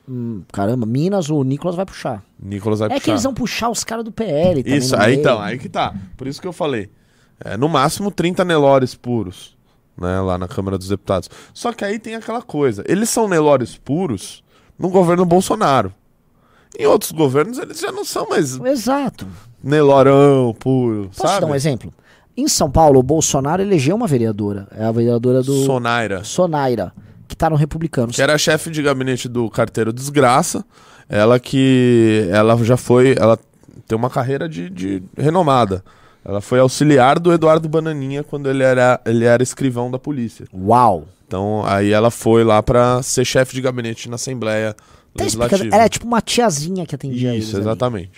Hum, caramba, Minas, o Nicolas vai puxar. Nicolas vai é que puxar. eles vão puxar os caras do PL Isso, aí meio. então, aí que tá. Por isso que eu falei. É, no máximo 30 Nelores puros, né, lá na Câmara dos Deputados. Só que aí tem aquela coisa. Eles são Nelores puros no governo Bolsonaro. Em outros governos eles já não são mais Exato. Nelorão puro, Posso sabe? dar um exemplo? Em São Paulo, o Bolsonaro elegeu uma vereadora. É a vereadora do Sonaira. Sonaira, que tá no Republicanos. que era chefe de gabinete do carteiro Desgraça. Ela que. Ela já foi. Ela tem uma carreira de, de renomada. Ela foi auxiliar do Eduardo Bananinha quando ele era, ele era escrivão da polícia. Uau. Então aí ela foi lá pra ser chefe de gabinete na Assembleia Tá Legislativa. Ela é tipo uma tiazinha que atendia Isso, ali. exatamente.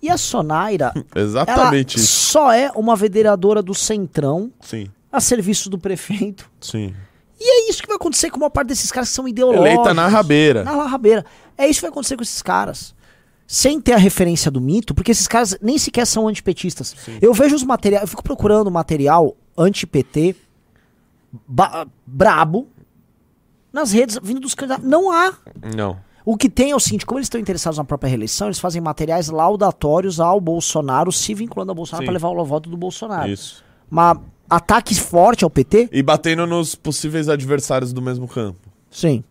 E a Sonaira, Exatamente ela isso. só é uma vereadora do Centrão Sim, a serviço do prefeito. sim. E é isso que vai acontecer com a maior parte desses caras que são ideológicos. Eleita na rabeira. Na rabeira. É isso que vai acontecer com esses caras. Sem ter a referência do mito, porque esses caras nem sequer são antipetistas. Eu vejo os materiais, eu fico procurando material anti-PT ba- brabo nas redes vindo dos candidatos. Não há. Não. O que tem é o seguinte, como eles estão interessados na própria reeleição, eles fazem materiais laudatórios ao Bolsonaro, se vinculando ao Bolsonaro Sim. para levar o voto do Bolsonaro. Isso. Uma ataque forte ao PT? E batendo nos possíveis adversários do mesmo campo. Sim.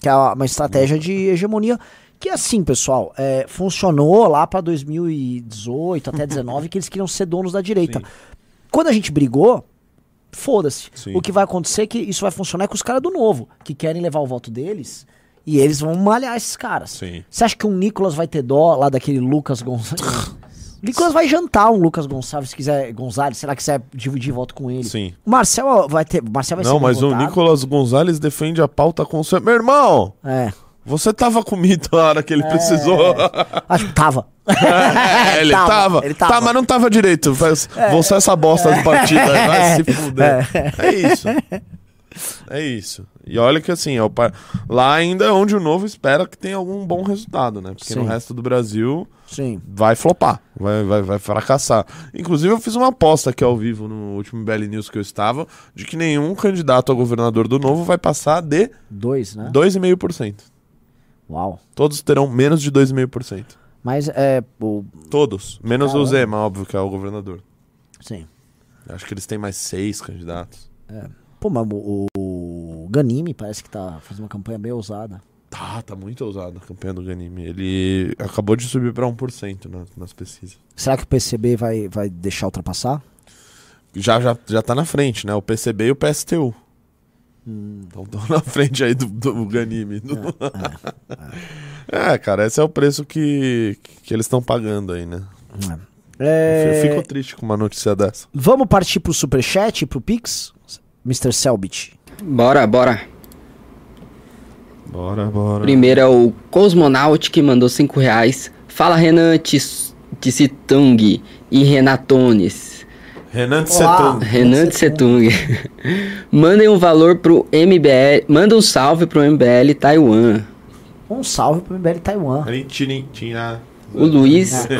Que é uma estratégia de hegemonia. Que assim, pessoal, é, funcionou lá pra 2018 até 19 que eles queriam ser donos da direita. Sim. Quando a gente brigou, foda-se. O que vai acontecer é que isso vai funcionar com os caras do novo, que querem levar o voto deles. E eles vão malhar esses caras. Sim. Você acha que um Nicolas vai ter dó lá daquele Lucas Gonçalves? Nicolas vai jantar um Lucas Gonçalves se quiser, Gonzalez, será que quiser dividir voto com ele? Sim. O Marcel vai ter, o Marcel vai ser Não, bem mas o votado. Nicolas Gonzalez defende a pauta com seu. Meu irmão! É. Você tava comigo na hora que ele precisou. Acho que tava. É, ele, tava, Ele tava. Tá, mas não tava direito. Faz- Você é essa bosta do partido aí, vai se fuder. É isso. É isso. E olha que assim, é o par- lá ainda é onde o novo espera que tenha algum bom resultado, né? Porque no Sim. resto do Brasil Sim. vai flopar, vai, vai, vai fracassar. Inclusive, eu fiz uma aposta aqui ao vivo no último BL News que eu estava, de que nenhum candidato a governador do novo vai passar de Dois, né? 2,5%. Uau. Todos terão menos de 2,5%. Mas é. O... Todos. Menos Caramba. o Zema, óbvio, que é o governador. Sim. Acho que eles têm mais seis candidatos. Pô, mas o, o Ganime parece que tá fazendo uma campanha bem ousada. Tá, tá muito ousado a campanha do Ganime. Ele acabou de subir pra 1% nas, nas pesquisas. Será que o PCB vai, vai deixar ultrapassar? Já, já, já tá na frente, né? O PCB e o PSTU. Hum. Então estão na frente aí do, do Ganime. É, cara, esse é o preço que, que eles estão pagando aí, né? É, Eu fico triste com uma notícia dessa. Vamos partir pro Superchat, pro Pix? Mr. Selbit. Bora, bora. Bora, bora. Primeiro é o Cosmonaut que mandou 5 reais. Fala Renan Tis- Tissitung e Renatones. Renan de Olá. Setung. Renan Tissetung. Mandem um valor pro MBL. Manda um salve pro MBL Taiwan. Um salve pro MBL Taiwan. Tinha. O Luiz.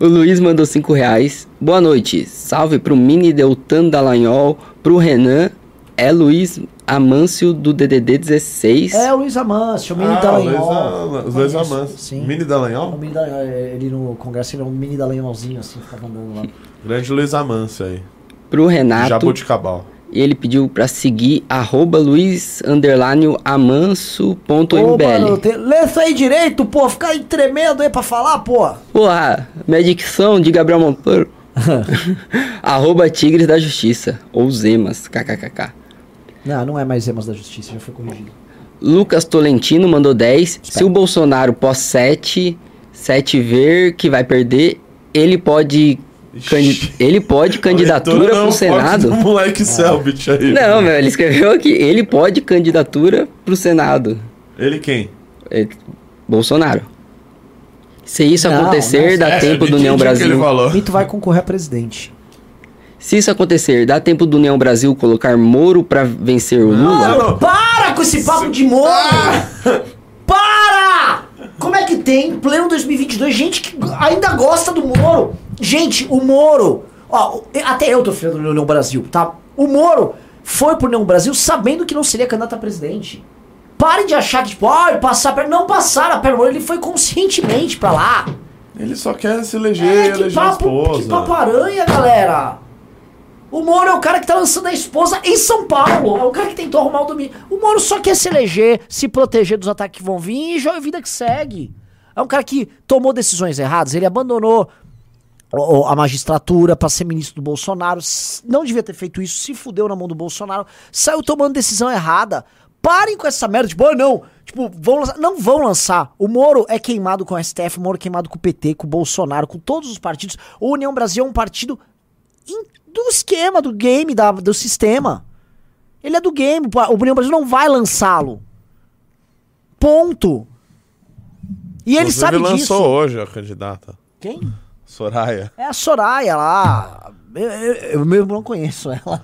O Luiz mandou 5 reais. Boa noite. Salve pro Mini Deltan Dallagnol, pro Renan. É Luiz Amâncio do DDD 16. É o Luiz Amâncio, o Mini Ah, Dallagnol. Luiz- Luiz Amâncio. Sim. Mini O Dallagnol? Mini Dallagnol, ele no congresso ele é um Mini Dallagnolzinho assim, ficava andando lá. Grande Luiz Amâncio aí. Pro Renato. Jabuticabal. E ele pediu pra seguir arroba Luiz underline tem... lê isso aí direito, pô, fica aí tremendo aí pra falar, pô. Porra, minha dicção de Gabriel Monteiro. arroba Tigres da Justiça. Ou Zemas, kkkk. Não, não é mais Emas da Justiça, já foi corrigido. Lucas Tolentino mandou 10. Se o Bolsonaro pós 7, 7 ver que vai perder, ele pode. candi- Ixi. Ele pode candidatura não pro Senado. moleque Selbit aí. Não, meu, ele escreveu aqui. Ele pode candidatura pro Senado. Ele quem? É, Bolsonaro. Se isso Não, acontecer, não, dá É, tempo do União que Brasil. Ele falou? Mito vai concorrer a presidente. Se isso acontecer, dá tempo do União Brasil colocar Moro pra vencer o Lula? não. Para com esse papo de Moro! Para! Como é que tem, em pleno 2022, gente que ainda gosta do Moro? Gente, o Moro... Ó, até eu tô filho do União Brasil, tá? O Moro foi pro União Brasil sabendo que não seria candidato a presidente. Parem de achar que, tipo, ah, passar a perna. Não passaram a perna, ele foi conscientemente pra lá. Ele só quer se eleger É, e que eleger a papo, esposa. que papo aranha, galera. O Moro é o cara que tá lançando a esposa em São Paulo. É o cara que tentou arrumar o domínio. O Moro só quer se eleger, se proteger dos ataques que vão vir e joga a vida que segue. É um cara que tomou decisões erradas. Ele abandonou a magistratura pra ser ministro do Bolsonaro. Não devia ter feito isso. Se fudeu na mão do Bolsonaro. Saiu tomando decisão errada. Parem com essa merda. Tipo, ah, não. Tipo, vão lançar. Não vão lançar. O Moro é queimado com o STF, o Moro é queimado com o PT, com o Bolsonaro, com todos os partidos. O União Brasil é um partido in- do esquema, do game, da- do sistema. Ele é do game. O União Brasil não vai lançá-lo. Ponto. E ele Inclusive, sabe lançou disso. hoje a candidata. Quem? Soraya. É a Soraya lá. Eu, eu, eu mesmo não conheço ela.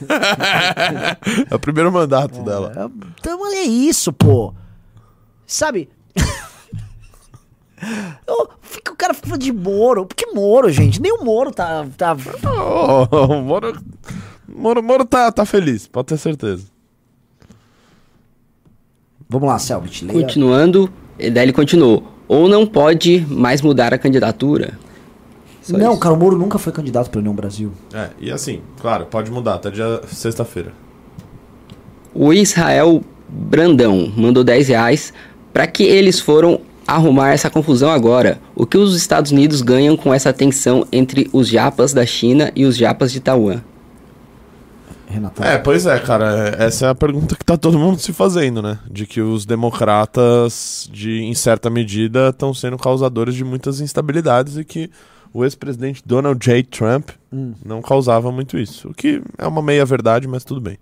é o primeiro mandato dela. É, Então é isso, pô. Sabe? Eu- fica- o cara fica falando de Moro. Por que Moro, gente? Nem o Moro tá. tá... Oh, o Moro, Moro, Moro tá, tá feliz, pode ter certeza. Vamos lá, Selbit. leia. Continuando, e daí ele continuou. Ou não pode mais mudar a candidatura. Só Não, isso. cara, o Moro nunca foi candidato pra União Brasil. É, e assim, claro, pode mudar, até dia sexta-feira. O Israel Brandão mandou 10 reais para que eles foram arrumar essa confusão agora. O que os Estados Unidos ganham com essa tensão entre os japas da China e os japas de Taiwan? Renata. É, pois é, cara, é- essa é a pergunta que tá todo mundo se fazendo, né? De que os democratas, de, em certa medida, estão sendo causadores de muitas instabilidades e que o ex-presidente Donald J. Trump Hum. não causava muito isso. O que é uma meia-verdade, mas tudo bem.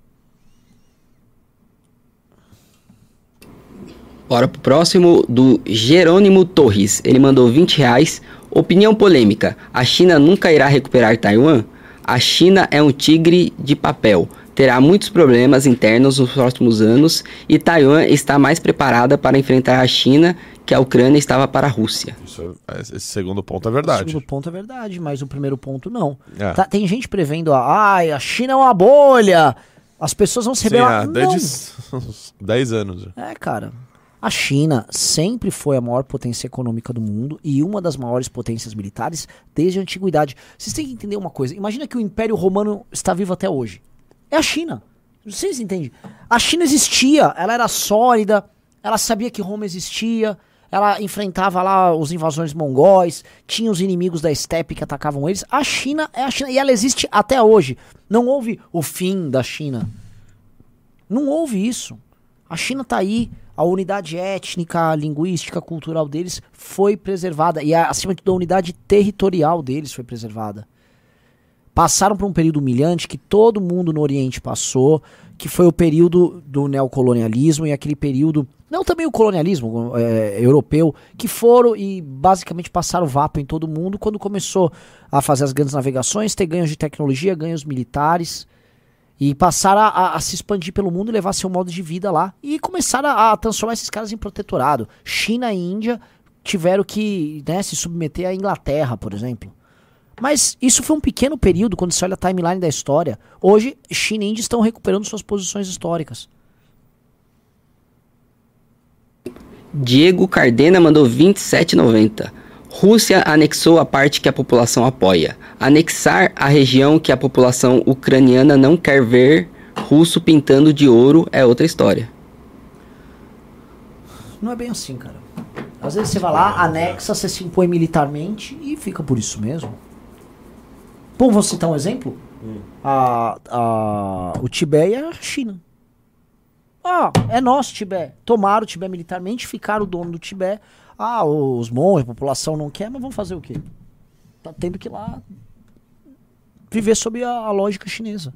Bora pro próximo, do Jerônimo Torres. Ele mandou 20 reais. Opinião polêmica. A China nunca irá recuperar Taiwan? A China é um tigre de papel. Terá muitos problemas internos nos próximos anos e Taiwan está mais preparada para enfrentar a China que a Ucrânia estava para a Rússia. Isso, é- esse segundo ponto é O verdade. segundo ponto é verdade, mas o primeiro ponto não. É. Tá- tem gente prevendo, a, ai, a China é uma bolha, as pessoas vão se Sim, rebelar. é, não. desde uns 10 anos. É, cara. A China sempre foi a maior potência econômica do mundo e uma das maiores potências militares desde a antiguidade. Vocês têm que entender uma coisa. Imagina que o Império Romano está vivo até hoje. É a China. Vocês entendem? A China existia, ela era sólida, ela sabia que Roma existia, ela enfrentava lá os invasões mongóis, tinha os inimigos da estepe que atacavam eles. A China é a China e ela existe até hoje. Não houve o fim da China. Não houve isso. A China tá aí, a unidade étnica, linguística, cultural deles foi preservada e acima de tudo a unidade territorial deles foi preservada. Passaram por um período humilhante que todo mundo no Oriente passou, que foi o período do neocolonialismo e aquele período, não também o colonialismo é, europeu, que foram e basicamente passaram vapo em todo mundo quando começou a fazer as grandes navegações, ter ganhos de tecnologia, ganhos militares e passaram a, a- a se expandir pelo mundo e levar seu modo de vida lá e começaram a, a transformar esses caras em protetorado. China e Índia tiveram que né, se submeter à Inglaterra, por exemplo. Mas isso foi um pequeno período quando você olha a timeline da história. Hoje, China e Índia estão recuperando suas posições históricas. Diego Cardena mandou 27,90. Rússia anexou a parte que a população apoia. Anexar a região que a população ucraniana não quer ver russo pintando de ouro é outra história. Não é bem assim, cara. Às vezes você vai lá, anexa, você se impõe militarmente e fica por isso mesmo. Bom, vou citar um exemplo. A, a, o Tibete e a China. Ah, é nosso Tibete. Tomaram o Tibete militarmente, ficaram o dono do Tibete. Ah, os monges, a população não quer, mas vamos fazer o quê? Tá tendo que ir lá viver sob a, a lógica chinesa.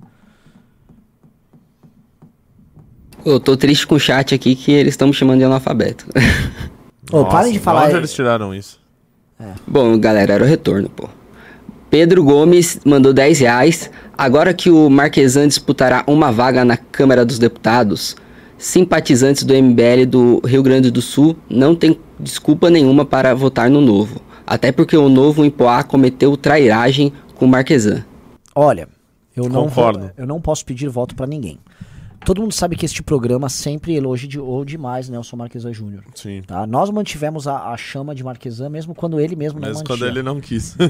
Eu tô triste com o chat aqui que eles estão me chamando de analfabeto. Ô, parem de falar. Onde é- eles tiraram isso? Bom, galera, era o retorno, pô. Pedro Gomes mandou 10 reais. Agora que o Marquesan disputará uma vaga na Câmara dos Deputados, simpatizantes do MBL do Rio Grande do Sul não tem desculpa nenhuma para votar no Novo. Até porque o Novo em Poá cometeu trairagem com o Marquesan. Olha, eu não, Concordo. vou- eu não posso pedir voto pra ninguém. Todo mundo sabe que este programa sempre elogiou demais Nelson Marquesan Júnior. Sim. Tá? Nós mantivemos a, a chama de Marquesan mesmo quando ele mesmo não Mesmo mantinha. quando ele não quis. né?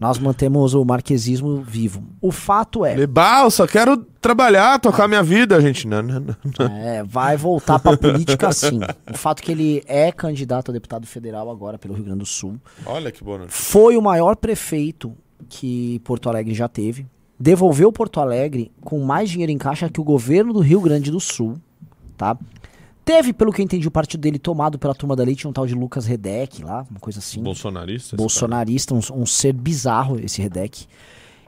Nós mantemos o marquesismo vivo. O fato é, eu só quero trabalhar, tocar minha vida, gente. Não, não, não. é, vai voltar pra política sim. O fato que ele é candidato a deputado federal agora pelo Rio Grande do Sul. Olha que boa notícia. Foi o maior prefeito que Porto Alegre já teve. Devolveu Porto Alegre com mais dinheiro em caixa que o governo do Rio Grande do Sul, tá? Teve, pelo que eu entendi, o partido dele tomado pela turma da leite, um tal de Lucas Redec lá, uma coisa assim. Bolsonarista? Bolsonarista, um, um ser bizarro esse Redec.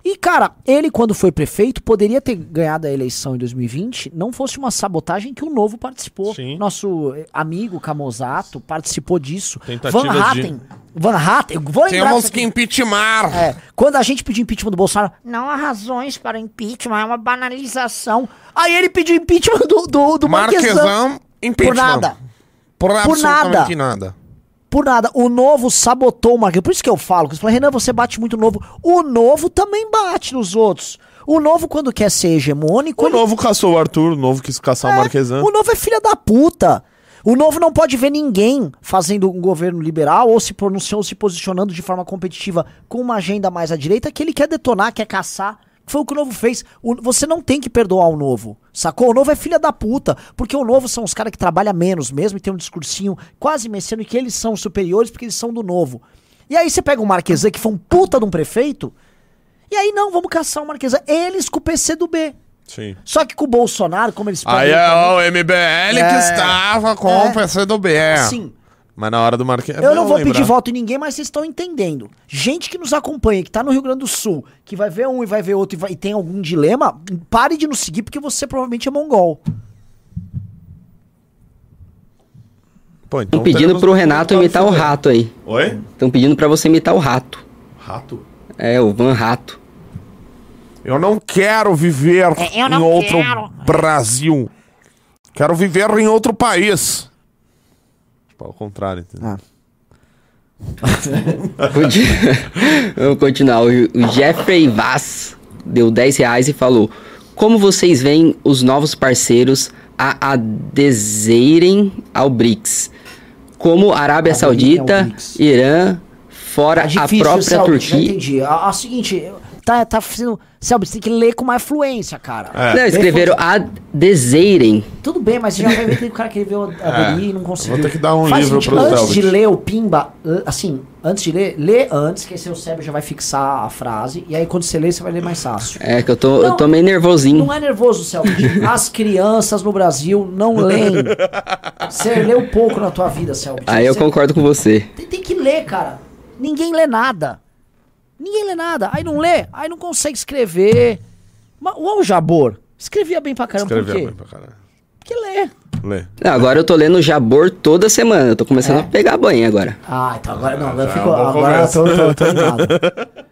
E, cara, ele, quando foi prefeito, poderia ter ganhado a eleição em 2020, não fosse uma sabotagem que o Novo participou. Sim. Nosso eh, amigo Camozato participou disso. Tentativa Van de- Hatten. Van Hatten, eu vou lembrar disso aqui. impeachment. É, quando a gente pediu impeachment do Bolsonaro, não há razões para impeachment, é uma banalização. Aí ele pediu impeachment do, do, do Marquesan. impeachment. Por nada. Por absolutamente nada. Por nada. O novo sabotou o Marquesan. Por isso que eu falo. Você fala, Renan, você bate muito novo. O novo também bate nos outros. O novo, quando quer ser hegemônico. O ele- novo caçou o Arthur, o novo quis caçar o Marquesan. O novo é filha da puta. O novo não pode ver ninguém fazendo um governo liberal ou se pronunciando, se posicionando de forma competitiva com uma agenda mais à direita que ele quer detonar, quer caçar. Foi o que o novo fez. O- você não tem que perdoar o novo. Sacou? O novo é filha da puta. Porque o novo são os caras que trabalham menos mesmo e tem um discursinho quase messiânico que eles são superiores porque eles são do novo. E aí você pega o Marquesan, que foi um puta de um prefeito, e aí não, vamos caçar o Marquesan. Eles com o PC do B. Sim. Só que com o Bolsonaro, como eles Aí podem- é o MBL que É. estava com É. o PC do B. Assim, Mas na hora do Marquesan. eu não vou pedir voto em ninguém, mas vocês estão entendendo. Gente que nos acompanha, que tá no Rio Grande do Sul, que vai ver um e vai ver outro e, vai- e tem algum dilema, pare de nos seguir porque você provavelmente é mongol. Pô, então Estão pedindo teremos pro um Renato imitar o rato aí. Oi? Estão pedindo pra você imitar o rato. Rato? É, o Van Rato. Eu não quero viver É, eu em não outro quero. Brasil. Quero viver em outro país. Tipo, ao contrário, entendeu? Ah. Vamos continuar. O Jeffrey Vaz deu 10 reais e falou: Como vocês veem os novos parceiros a adesirem ao BRICS? Como Arábia ao Saudita. Irã, fora É a própria Turquia. entendi. A, a seguinte, tá, tá fazendo. Selby, você tem que ler com mais fluência, cara. É. Não, escreveram adesirem. Tudo bem, mas você já vai ver que o cara queria ver o aderir e não conseguiu. É, vou ter que dar um Faz livro o seguinte, pro Antes Selbit. de ler o Pimba, assim, antes de ler, lê antes, que aí seu cérebro já vai fixar a frase. E aí quando você lê, você vai ler mais fácil. É que eu tô, eu Não, tô meio nervosinho. Não é nervoso, Selbit. As crianças no Brasil não leem. Você leu pouco na tua vida, Selbit. Aí eu concordo com você. tem, tem que ler, cara. Ninguém lê nada. Ninguém lê nada. Aí não lê, aí não consegue escrever. Mas o Jabor escrevia bem pra caramba. Escreveu por quê? bem pra caralho. Porque lê. Lê. Não, agora eu tô lendo Jabor toda semana. Eu tô começando É? a pegar banho agora. Ah, então agora não, agora é ficou. agora eu tô, tô, tô animado.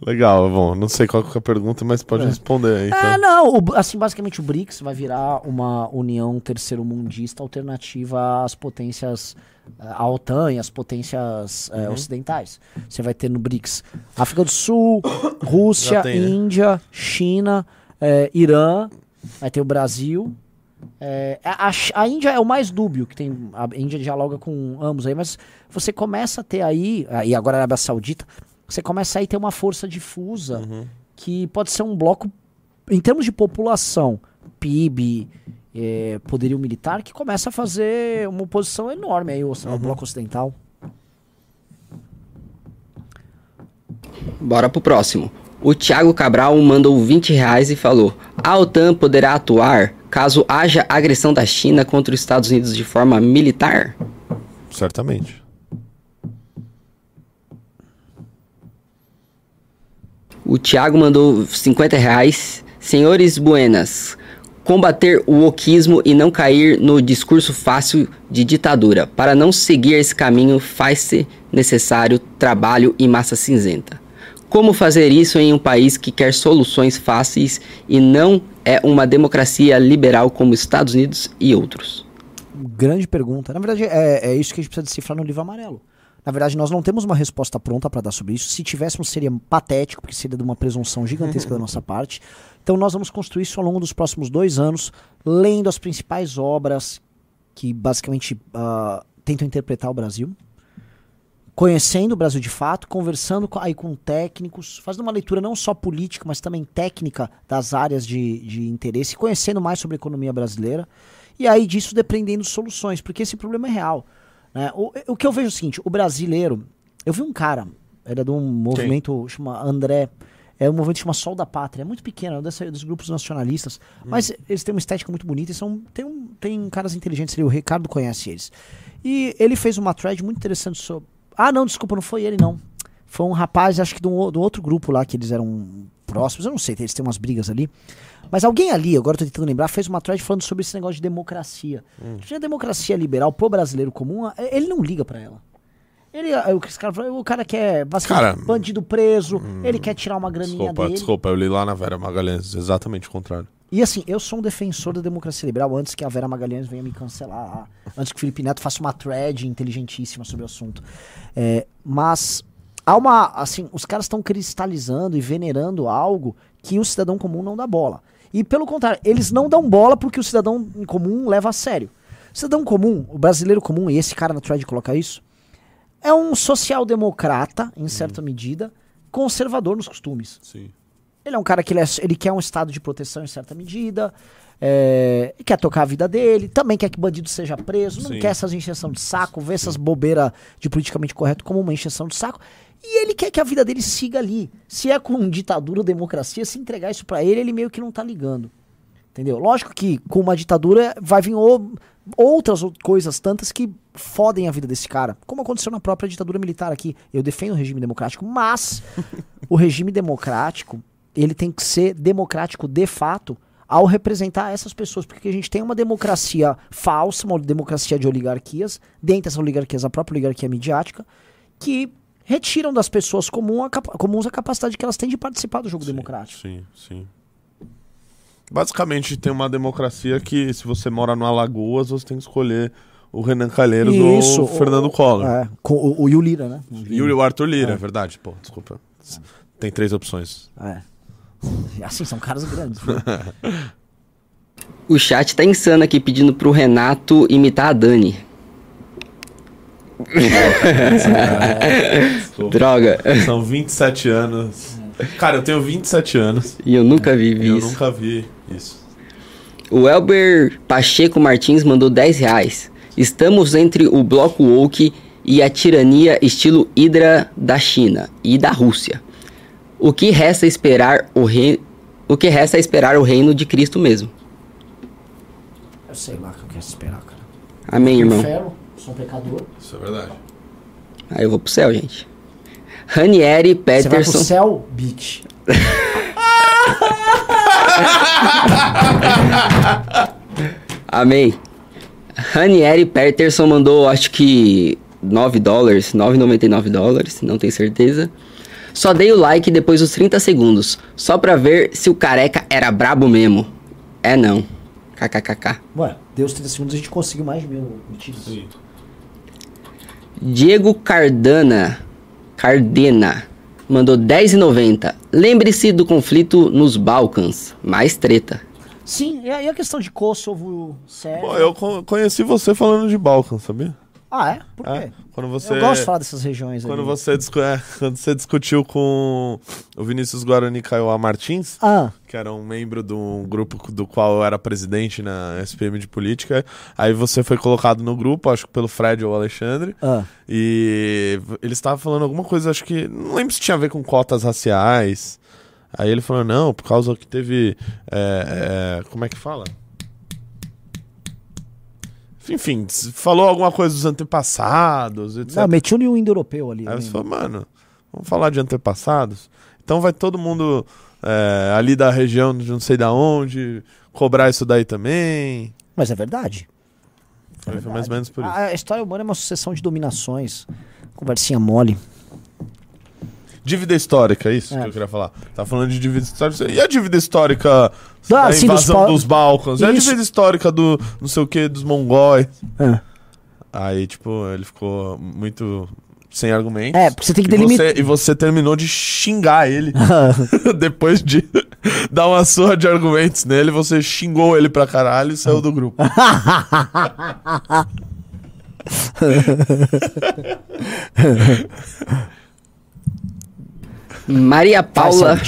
Legal, bom, não sei qual que é a pergunta, mas pode responder aí. Ah, Então. não. o- assim, basicamente o BRICS vai virar uma união terceiro-mundista alternativa às potências. Eh, à OTAN e às potências Uhum. eh, ocidentais. Você vai ter no BRICS África do Sul, Rússia, tem, né? Índia, China, eh, Irã, vai ter o Brasil. Eh, a, a a Índia é o mais dúbio, que tem. A Índia dialoga com ambos aí, mas você começa a ter aí, ah, e agora a Arábia Saudita, você começa aí a ter uma força difusa Uhum. que pode ser um bloco, em termos de população, PIB, eh, poderio militar, que começa a fazer uma oposição enorme aí ao ao bloco ocidental. Bora pro próximo. O Thiago Cabral mandou 20 reais e falou: A OTAN poderá atuar caso haja agressão da China contra os Estados Unidos de forma militar? Certamente. O Thiago mandou 50 reais. Senhores Buenas, combater o oquismo e não cair no discurso fácil de ditadura. Para não seguir esse caminho, faz-se necessário trabalho e massa cinzenta. Como fazer isso em um país que quer soluções fáceis e não é uma democracia liberal como Estados Unidos e outros? Grande pergunta. Na verdade, é, é isso que a gente precisa decifrar no livro amarelo. Na verdade, nós não temos uma resposta pronta para dar sobre isso. Se tivéssemos, seria patético, porque seria de uma presunção gigantesca da nossa parte. Então, nós vamos construir isso ao longo dos próximos dois anos, lendo as principais obras que basicamente ah, tentam interpretar o Brasil, conhecendo o Brasil de fato, conversando com- aí com técnicos, fazendo uma leitura não só política, mas também técnica das áreas de, de interesse, conhecendo mais sobre a economia brasileira, e aí disso dependendo soluções, porque esse problema é real. Né? O, o que eu vejo é o seguinte, o brasileiro, eu vi um cara, era de um movimento, chama André, é um movimento que chama Sol da Pátria, é muito pequeno, é dessa- dos grupos nacionalistas, mas eles têm uma estética muito bonita e são, tem, um, tem caras inteligentes ali, o Ricardo conhece eles. E ele fez uma thread muito interessante sobre. Ah, não, desculpa, não foi ele, não. Foi um rapaz, acho que de um, o- do outro grupo lá, que eles eram próximos, eu não sei, eles têm umas brigas ali. Mas alguém ali, agora eu tô tentando lembrar, fez uma thread falando sobre esse negócio de democracia. A democracia liberal pro brasileiro comum, ele não liga pra ela. Ele, o, cara, o cara quer Cara, bandido preso, ele quer tirar uma graninha Desculpa, dele. desculpa, eu li lá na Vera Magalhães, exatamente o contrário. E assim, eu sou um defensor da democracia liberal antes que a Vera Magalhães venha me cancelar. Antes que o Felipe Neto faça uma thread inteligentíssima sobre o assunto. É, mas há uma. Assim, os caras estão cristalizando e venerando algo que o cidadão comum não dá bola. E pelo contrário, eles não dão bola porque o cidadão comum leva a sério. O cidadão comum, o brasileiro comum, e esse cara na thread coloca isso, é um social-democrata, em certa medida, conservador nos costumes. Sim. Ele é um cara que ele, é- ele quer um estado de proteção em certa medida, é, quer tocar a vida dele, também quer que bandido seja preso, não Sim. quer essas encheção de saco, vê essas bobeiras de politicamente correto como uma encheção de saco. E ele quer que a vida dele siga ali. Se é com ditadura ou democracia, se entregar isso pra ele, ele meio que não tá ligando. Entendeu? Lógico que com uma ditadura vai vir o- outras coisas tantas que fodem a vida desse cara. Como aconteceu na própria ditadura militar aqui. Eu defendo o regime democrático, mas o regime democrático, ele tem que ser democrático de fato ao representar essas pessoas. Porque a gente tem uma democracia falsa, uma democracia de oligarquias, dentre essas oligarquias a própria oligarquia midiática, que retiram das pessoas comum a capa- comuns a capacidade que elas têm de participar do jogo democrático. Sim, sim. Basicamente, tem uma democracia que, se você mora no Alagoas, você tem que escolher o Renan Calheiros ou o Fernando Collor. É, com o, o Yuli Lira, né? E o Arthur Lira, é verdade. Pô, desculpa. Tem três opções. É. Assim, são caras grandes. né? O chat tá insano aqui pedindo pro Renato imitar a Dani. Droga. São 27 anos. Cara, eu tenho 27 anos. E eu nunca vi E eu isso. nunca vi isso. O Elber Pacheco Martins mandou 10 reais. Estamos entre o bloco woke e a tirania estilo Hydra da China e da Rússia. O que resta esperar o rei... O que resta é esperar o reino de Cristo mesmo. Eu sei lá o que eu quero esperar, cara. Amém, irmão. Inferno, sou um pecador. Isso é verdade. Aí eu vou pro céu, gente. Ranieri Você vai pro Peterson. céu, bitch. Amém. Ranieri Peterson mandou, acho que 9 dólares, 9,99 dólares, não tenho certeza. Só dei o like depois dos 30 segundos, só pra ver se o careca era brabo mesmo. É não. KKKK. Ué, Deus 30 segundos a gente conseguiu mais mil curtidas. Diego Cardana, Cardena, mandou 10,90. Lembre-se do conflito nos Balcãs. Mais treta. Sim, e a, a questão de Kosovo, Sérvia? Pô, eu co- conheci você falando de Balkan, sabia? Ah, é? Por quê? É, quando você. Eu gosto de falar dessas regiões Quando ali. você, discu- é, quando você discutiu com o Vinícius Guarani Caioá Martins, Ah, que era um membro do grupo do qual eu era presidente na SPM de política, aí você foi colocado no grupo, acho que pelo Fred ou Alexandre, ah. e ele estava falando alguma coisa, acho que. Não lembro se tinha a ver com cotas raciais. Aí ele falou, não, por causa que teve. é, é, como é que fala? Enfim, falou alguma coisa dos antepassados, etc. Não, meti um indo-europeu ali. Aí você lembro. falou, mano, vamos falar de antepassados? Então vai todo mundo é, ali da região de não sei da onde cobrar isso daí também. Mas é verdade. Foi, É foi mais verdade. ou menos por isso. A, a história humana é uma sucessão de dominações. Conversinha mole. Dívida histórica, é isso É. que eu queria falar. Tá falando de dívida histórica. E a dívida histórica Ah, da dos invasão pau- dos Balcãs? E a Isso. dívida histórica do não sei o que, dos mongóis? É. Aí, tipo, ele ficou muito sem argumentos. É, porque você tem que E delimitar. você, e você terminou de xingar ele. Depois de dar uma surra de argumentos nele, você xingou ele pra caralho e saiu do grupo. Maria Paula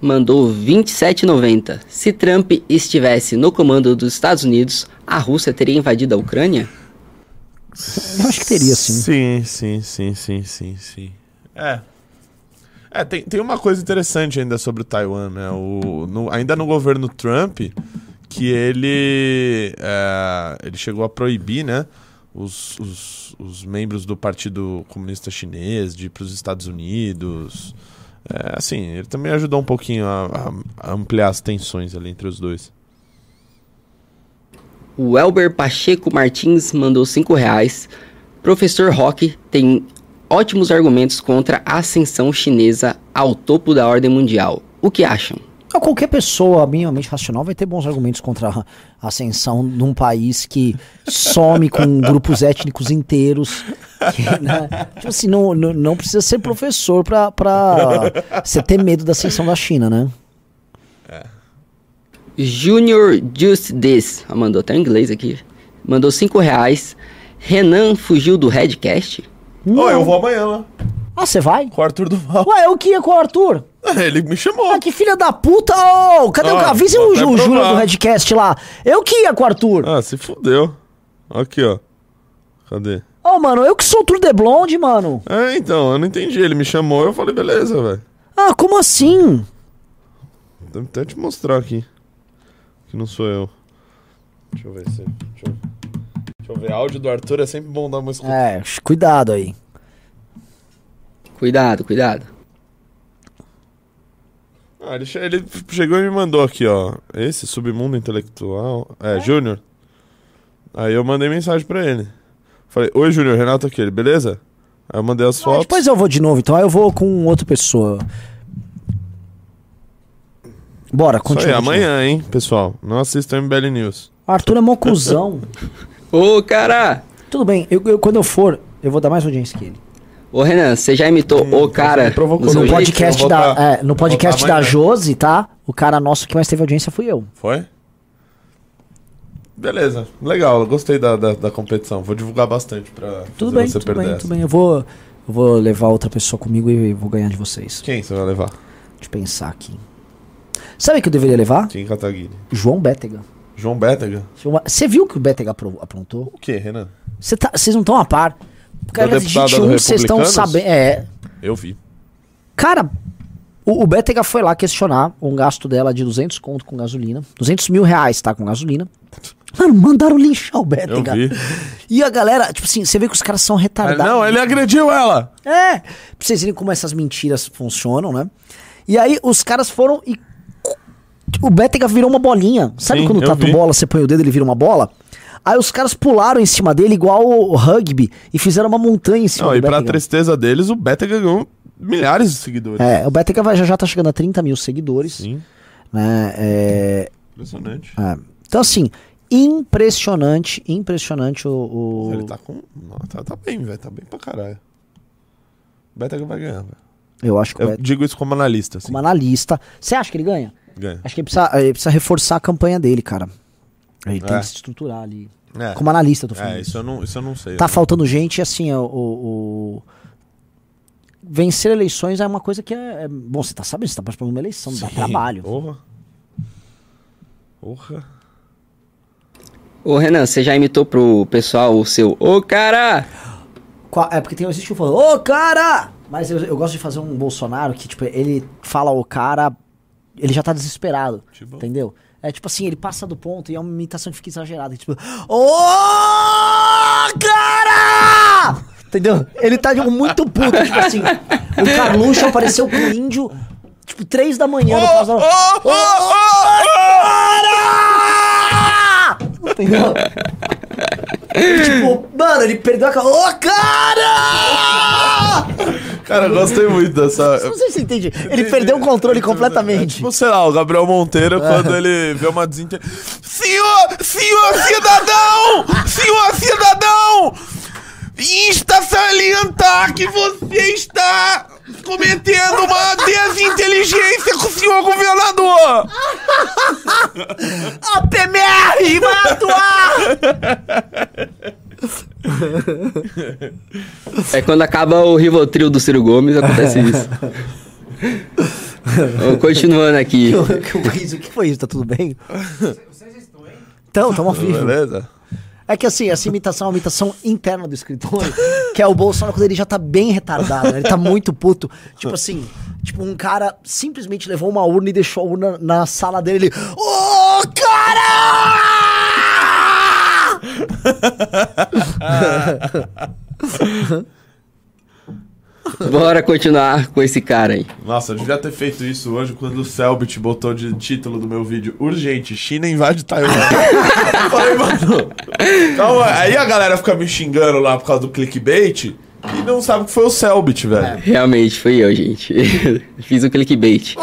mandou 27,90. Se Trump estivesse no comando dos Estados Unidos, a Rússia teria invadido a Ucrânia? Eu acho que teria, sim. Sim, sim, sim, sim, sim, sim. É. É, tem, tem uma coisa interessante ainda sobre o Taiwan, né? O, no- ainda no governo Trump, que ele, é, ele chegou a proibir, né? Os, os, os membros do Partido Comunista Chinês de ir para os Estados Unidos. É, assim, ele também ajudou um pouquinho a, a- ampliar as tensões ali entre os dois. O Elber Pacheco Martins mandou 5 reais. Professor Rock tem ótimos argumentos contra a ascensão chinesa ao topo da ordem mundial. O que acham? Então, Qualquer pessoa minimamente racional vai ter bons argumentos contra a ascensão de um país que some com grupos étnicos inteiros. que, né, Tipo assim, não, não, não precisa ser professor pra, pra você ter medo da ascensão da China, né? Junior Just This, ah, mandou até em inglês aqui, mandou 5 reais. Renan fugiu do Redcast? Ô, eu vou amanhã lá, Ah, você vai? com o Arthur Duval. Ué, eu que ia com o Arthur. Ele me chamou. Ah, que filha da puta! Ô, cadê o Ah, o, Ju- o Júnior provar. do Redcast lá. Eu que ia com o Arthur. Ah, se fudeu. Aqui, ó. Cadê? Ô, mano, eu que sou o Tour de Blonde, mano. É, então, eu não entendi. Ele me chamou, eu falei, beleza, velho. Ah, como assim? Vou até te mostrar aqui. Que não sou eu. Deixa eu ver se. Deixa eu, deixa eu ver. Áudio do Arthur é sempre bom dar uma escuta. É, cuidado aí. Cuidado, cuidado. Ah, ele, che- ele chegou e me mandou aqui, ó. Esse submundo intelectual. É, Júnior. Aí eu mandei mensagem pra ele. Falei, oi Júnior, Renato aqui, ele, beleza? Aí eu mandei as Ah, fotos. depois eu vou de novo, então aí eu vou com outra pessoa. Bora, Isso aí, continua. amanhã, hein, pessoal. Não assistam MBL News. Arthur é mó cuzão. Ô, cara! Tudo bem, eu, eu- quando eu for, eu vou dar mais audiência que ele. Ô, Renan, você já imitou Hum, o cara provocou no jeito? podcast vou da, é, no podcast da. Josi, tá? O cara nosso que mais teve audiência fui eu. Foi? Beleza, legal, gostei da, da, da competição. Vou divulgar bastante pra Tudo fazer bem, você tudo perder bem, essa. tudo bem. Eu vou, eu vou levar outra pessoa comigo e vou ganhar de vocês. Quem você vai levar? Deixa eu pensar aqui. Sabe que eu deveria levar? Kim Kataguiri. João Bétega. João Bétega? Você viu que o Bétega apro- aprontou? O que, Renan? Tá- Vocês não estão a par. Cara, deputada do vocês estão sabendo. É. Eu vi. Cara, o, o Bétega foi lá questionar um gasto dela de 200 conto com gasolina. 200 mil reais, tá? Com gasolina. Mano, mandaram linchar o Eu Bétega. vi. E a galera, tipo assim, você vê que os caras são retardados. não, ele agrediu ela! É, pra vocês verem como essas mentiras funcionam, né? E aí os caras foram e. O Bétega virou uma bolinha. Sabe Sim, quando tatu vi. bola, você põe o dedo ele vira uma bola? Aí os caras pularam em cima dele igual o rugby e fizeram uma montanha em cima Não, do e pra tristeza deles, o Bétega ganhou milhares de seguidores. É, o vai- já, já tá chegando a 30 mil seguidores. Sim, Né? É, impressionante. é. Então, assim, impressionante, impressionante o. o- Ele tá com. Tá, tá bem, velho. Tá bem pra caralho. O Bétega vai ganhar, velho. Eu acho que Eu Bétega, digo isso como analista, assim. como analista. Você acha que ele ganha? Ganha. Acho que ele precisa, ele precisa reforçar a campanha dele, cara. Ele tem É. que se estruturar ali. É, Como analista, tô falando. é isso, eu não, isso eu não sei. Tá não- faltando gente, assim, o, o- o- Vencer eleições é uma coisa que é. é- Bom, você tá sabendo, você tá participando de uma eleição, dá Sim. trabalho. Porra. Porra. Ô Renan, você já imitou pro pessoal o seu Ô cara! Qua- É porque tem existe o falando, ô cara! Mas eu, eu gosto de fazer um Bolsonaro que, tipo, ele fala o cara, ele já tá desesperado. Tipo? Entendeu? É tipo assim, ele passa do ponto e é uma imitação que fica exagerada. Tipo, ô cara! Entendeu? Ele tá tipo, muito puto, tipo assim. O Carluxo apareceu com o índio, tipo, três da manhã no caso. Oh, oh, cara! Entendeu? tipo, mano, ele perdeu a cara. Ô, cara! Cara, eu gostei muito dessa. Não sei se você entende. Ele perdeu o controle É completamente. tipo, sei lá, o Gabriel Monteiro, quando ele vê uma desinter... Senhor, senhor cidadão! Senhor cidadão! Insta salientar que você está cometendo uma desinteligência com o senhor governador! A PMR vai atuar! É quando acaba o Rivotril do Ciro Gomes, acontece isso. Vamos continuando aqui. O que foi isso? O que foi isso? Tá tudo bem? Então, tamo ao vivo. Beleza? É que assim, essa imitação é uma imitação interna do escritório, que é o Bolsonaro quando ele já tá bem retardado, né? ele tá muito puto. Tipo assim, tipo, um cara simplesmente levou uma urna e deixou a urna na sala dele. Ele, Ô, cara! Bora continuar com esse cara aí. Nossa, eu devia ter feito isso hoje quando o Selbit botou de título do meu vídeo Urgente, China invade Taiwan. eu falei, mano. Calma, aí a galera fica me xingando lá por causa do clickbait e não sabe que foi o Selbit, velho. Realmente, foi eu, gente. Fiz o clickbait.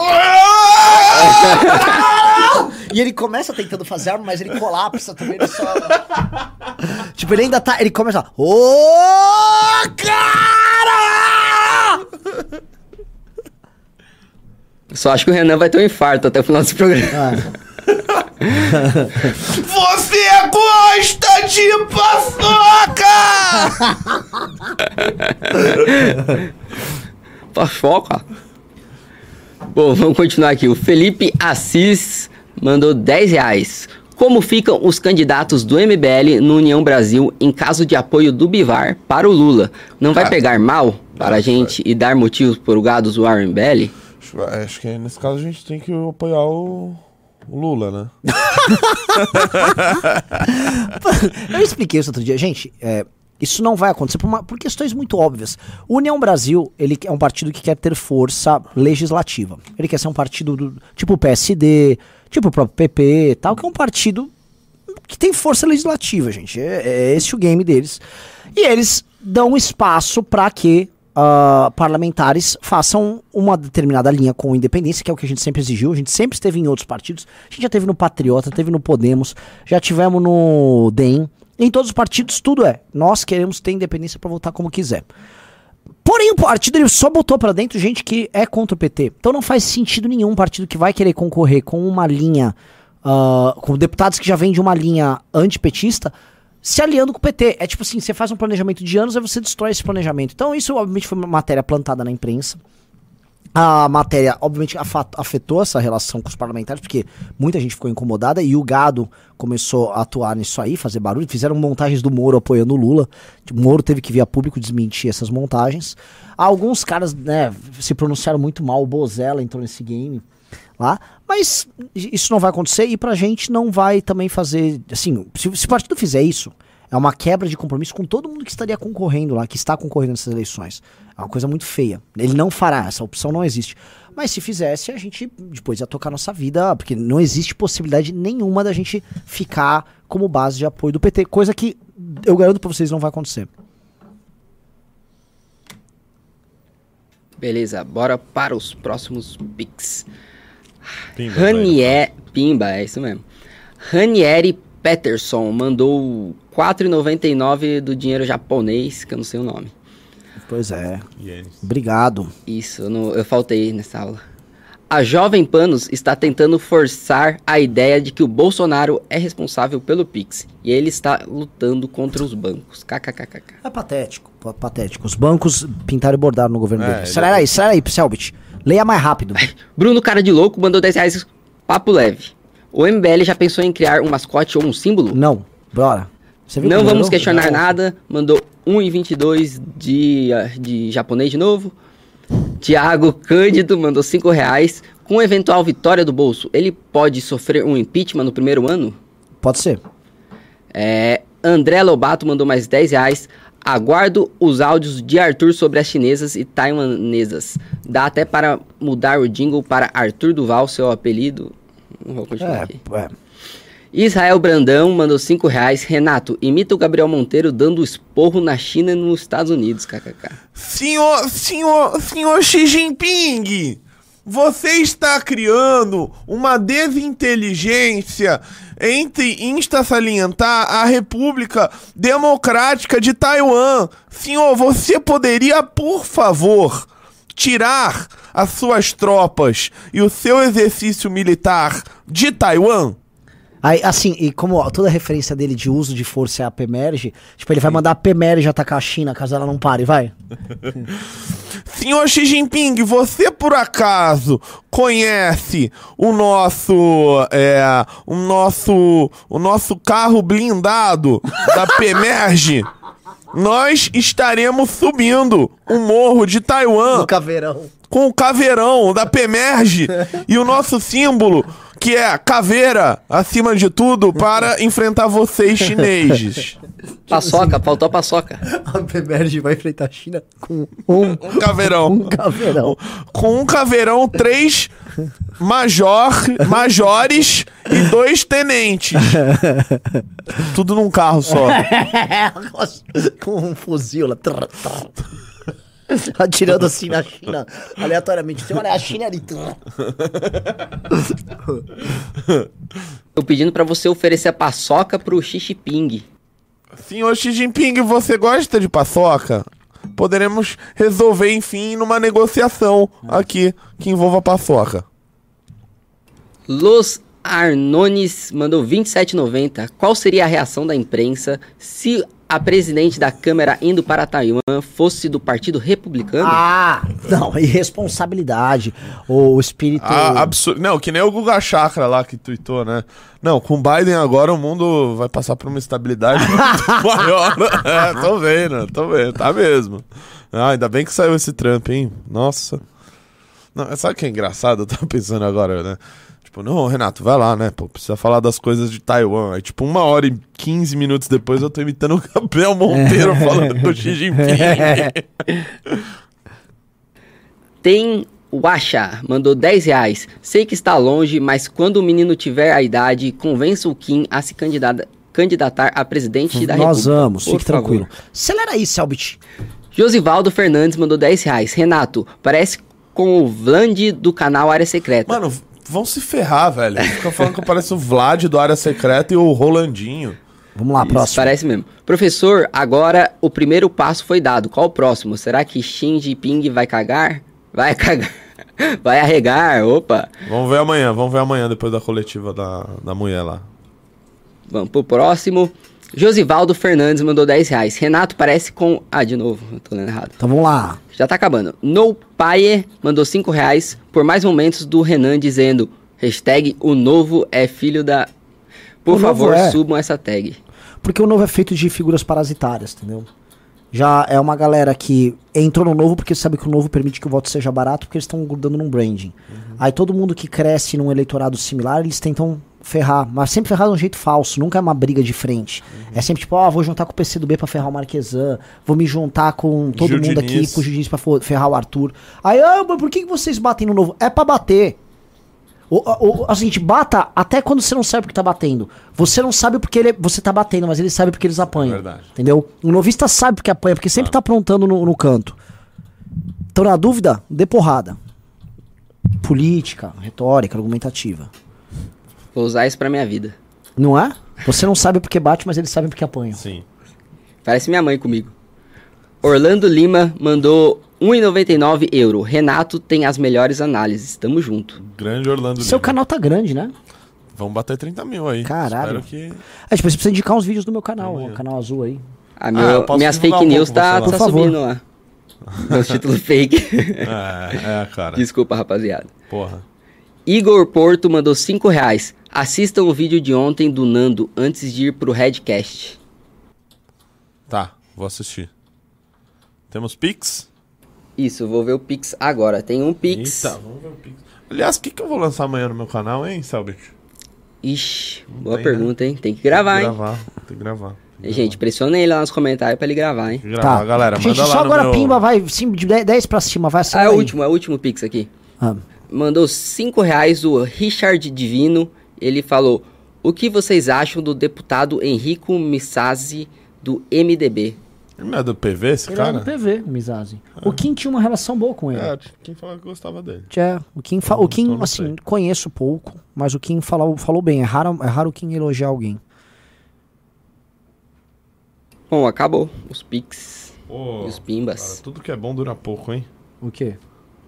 E ele começa tentando fazer arma, mas ele colapsa também. Ele só... tipo, ele ainda tá. Ele começa. Ô, cara! Só acho que o Renan vai ter um infarto até o final desse programa. Você gosta de paçoca! Paçoca. Bom, vamos continuar aqui. O Felipe Assis mandou 10 reais. Como ficam os candidatos do MBL no União Brasil em caso de apoio do Bivar para o Lula? Não vai Ah. pegar mal para a gente e dar motivos por o gado zoar o MBL? Acho, acho que nesse caso a gente tem que apoiar o, o Lula, né? Eu expliquei isso outro dia. Gente, é, isso não vai acontecer por, uma- por questões muito óbvias. O União Brasil, ele é um partido que quer ter força legislativa. Ele quer ser um partido do, tipo o PSD, tipo o próprio PP, tal, que é um partido que tem força legislativa, gente. É, é esse o game deles. E eles dão espaço para que ah, parlamentares façam uma determinada linha com independência, que é o que a gente sempre exigiu. A gente sempre esteve em outros partidos. A gente já teve no Patriota, teve no Podemos, já tivemos no DEM. Em todos os partidos, tudo é. Nós queremos ter independência para votar como quiser. Porém, o partido ele só botou pra dentro gente que é contra o PT. Então não faz sentido nenhum um partido que vai querer concorrer com uma linha, ah, com deputados que já vêm de uma linha antipetista, se aliando com o PT. É tipo assim, você faz um planejamento de anos, aí você destrói esse planejamento. Então isso, obviamente, foi uma matéria plantada na imprensa. A matéria, obviamente, afetou essa relação com os parlamentares, porque muita gente ficou incomodada e o gado começou a atuar nisso aí, fazer barulho. Fizeram montagens do Moro apoiando o Lula. O Moro teve que vir a público desmentir essas montagens. Alguns caras né, se pronunciaram muito mal, o Bozella entrou nesse game lá, mas isso não vai acontecer e pra gente não vai também fazer. Assim, se, se o partido fizer isso, é uma quebra de compromisso com todo mundo que estaria concorrendo lá, que está concorrendo nessas eleições. É uma coisa muito feia. Ele não fará, essa opção não existe. Mas se fizesse, a gente depois ia tocar nossa vida, porque não existe possibilidade nenhuma da gente ficar como base de apoio do PT, coisa que eu garanto pra vocês não vai acontecer. Beleza, bora para os próximos. Pimba, vai. Ranier... Pimba, é isso mesmo. Ranieri Peterson mandou 4,99 do dinheiro japonês, que eu não sei o nome. Pois é. Yes. Obrigado. Isso, eu, não- eu faltei nessa aula. A Jovem Panos está tentando forçar a ideia de que o Bolsonaro é responsável pelo Pix. E ele está lutando contra os bancos. KKKKK. É patético, pa- patético. Os bancos pintaram e bordaram no governo É, dele. ele- Acelera aí, acelera aí, Selbit. Leia mais rápido. Bruno Cara de Louco mandou 10 reais papo leve. O MBL já pensou em criar um mascote ou um símbolo? Não, bora. Não vamos questionar Não. nada. Mandou 1,22 de, ah, de japonês de novo. Tiago Cândido mandou 5 reais. Com eventual vitória do bolso, ele pode sofrer um impeachment no primeiro ano? Pode ser. É, André Lobato mandou mais 10 reais. Aguardo os áudios de Arthur sobre as chinesas e taiwanesas. Dá até para mudar o jingle para Arthur Duval, seu apelido. Não vou continuar É, aqui. é. Israel Brandão mandou 5 reais. Renato, imita o Gabriel Monteiro dando esporro na China e nos Estados Unidos, kkk. Senhor, senhor, senhor Xi Jinping, você está criando uma desinteligência entre insta salientar a República Democrática de Taiwan. Senhor, você poderia, por favor, tirar as suas tropas e o seu exercício militar de Taiwan? Aí, assim, e como toda referência dele de uso de força é a PEMERG, tipo, ele vai mandar a PEMERG atacar a China caso ela não pare, vai. Senhor Xi Jinping, você por acaso conhece o nosso, é, o nosso, o nosso carro blindado da Pemerge? Nós estaremos subindo o morro de Taiwan caveirão. com o caveirão da Pemerge e o nosso símbolo, que é caveira, acima de tudo, para enfrentar vocês chineses. Paçoca, faltou a paçoca. A PEMERG vai enfrentar a China com um, Um caveirão. um caveirão. com um caveirão, três major, majores e dois tenentes. Tudo num carro só. com um fuzil lá. Atirando assim na China, aleatoriamente. Você olha a China ali. trrr. Tô pedindo pra você oferecer a paçoca pro Xi Jinping. Senhor Xi Jinping, você gosta de paçoca? Poderemos resolver, enfim, numa negociação aqui que envolva paçoca. Los Arnones mandou 27,90. Qual seria a reação da imprensa se a presidente da Câmara indo para Taiwan fosse do Partido Republicano? Ah, não, irresponsabilidade. O espírito. Ah, absurdo. Não, que nem o Guga Chakra lá que tweetou, né? Não, com Biden agora o mundo vai passar por uma estabilidade muito maior. É, tô vendo, tô vendo, tá mesmo. Ah, ainda bem que saiu esse Trump, hein? Nossa. Não, sabe o que é engraçado? Eu tava pensando agora, né? Tipo, não, Renato, vai lá, né? Pô, precisa falar das coisas de Taiwan. Aí, tipo, uma hora e 15 minutos depois eu tô imitando o Gabriel Monteiro falando do Xi Jinping. Tem Washa, mandou 10 reais. Sei que está longe, mas quando o menino tiver a idade, convença o Kim a se candidata- candidatar a presidente da Nós República. vamos, Por fique favor. tranquilo. Acelera aí, Selbit. Josivaldo Fernandes mandou 10 reais. Renato, parece com o Vland do canal Área Secreta. Mano, vão se ferrar, velho. Fica falando que eu pareço o Vlad do Área Secreta e o Rolandinho. Vamos lá, Isso, próximo. Parece mesmo. Professor, agora o primeiro passo foi dado. Qual o próximo? Será que Xi Jinping vai cagar? Vai cagar. Vai arregar. Opa. Vamos ver amanhã, vamos ver amanhã depois da coletiva da, da mulher lá. Vamos pro próximo. Josivaldo Fernandes mandou 10 reais. Renato parece com. Ah, de novo, eu tô lendo errado. Então vamos lá. Já tá acabando. No Paie mandou 5 reais por mais momentos do Renan dizendo hashtag o novo é filho da. Por O favor, é. subam essa tag. Porque o novo é feito de figuras parasitárias, entendeu? Já é uma galera que entrou no novo porque sabe que o novo permite que o voto seja barato porque eles estão grudando num branding. Aí todo mundo que cresce num eleitorado similar, eles tentam ferrar, mas sempre ferrar de um jeito falso, nunca é uma briga de frente. É sempre tipo, ó, vou juntar com o PCdoB pra ferrar o Marquesan, vou me juntar com todo mundo aqui, com o Judiz pra ferrar o Arthur. Aí, ah, mas por que vocês batem no novo? É pra bater. O, o, o seguinte, bata até quando você não sabe porque tá batendo. Você não sabe porque ele, você tá batendo, mas ele sabe porque eles apanham. Verdade. Entendeu? O novista sabe porque apanha, porque sempre tá aprontando no, no canto. Então, na dúvida, dê porrada. Política, retórica, argumentativa. Vou usar isso pra minha vida. Não é? Você não sabe porque bate, mas eles sabem porque apanham. Sim. Parece minha mãe comigo. Orlando Lima mandou 1,99 euro. Renato tem as melhores análises. Tamo junto. Grande Orlando Seu Lima. canal tá grande, né? Vamos bater 30 mil aí. Caralho. Que... É, tipo, você precisa indicar uns vídeos do meu canal, o canal azul aí. Ah, meu- eu posso minhas fake um news pouco tá, tá Por favor. subindo lá. Meus títulos fake. É, é, cara. Desculpa, rapaziada. Porra. Igor Porto mandou 5 reais. Assistam o vídeo de ontem do Nando antes de ir pro Redcast. Tá, vou assistir. Temos Pix? Isso, vou ver o Pix agora. Tem um Pix. Eita, vamos ver o Pix. Aliás, o que, que eu vou lançar amanhã no meu canal, hein, Selbit? Ixi, boa tem, né? pergunta, hein? Tem que gravar, Tem que hein? gravar, tem que gravar. Gente, pressiona ele lá nos comentários pra ele gravar, hein? Tem que gravar, galera. Tá. Gente, manda lá só no agora meu... pimba, vai sim, de 10 10 pra cima, vai Ah, é o último, é o último Pix aqui. Ah, Mandou 5 reais o Richard Divino. Ele falou: O que vocês acham do deputado Henrico Missazzi do MDB? Ele não é do PV, esse ele cara? era do PV, Mizazi. O Kim tinha uma relação boa com ele. É, quem falou que gostava dele. É, o Kim, fa- o Kim então assim, sei. conheço pouco, mas o Kim falou, falou bem. É raro, é raro o Kim elogiar alguém. Bom, acabou os Pix Pô, e os Pimbas. cara, tudo que é bom dura pouco, hein? O quê?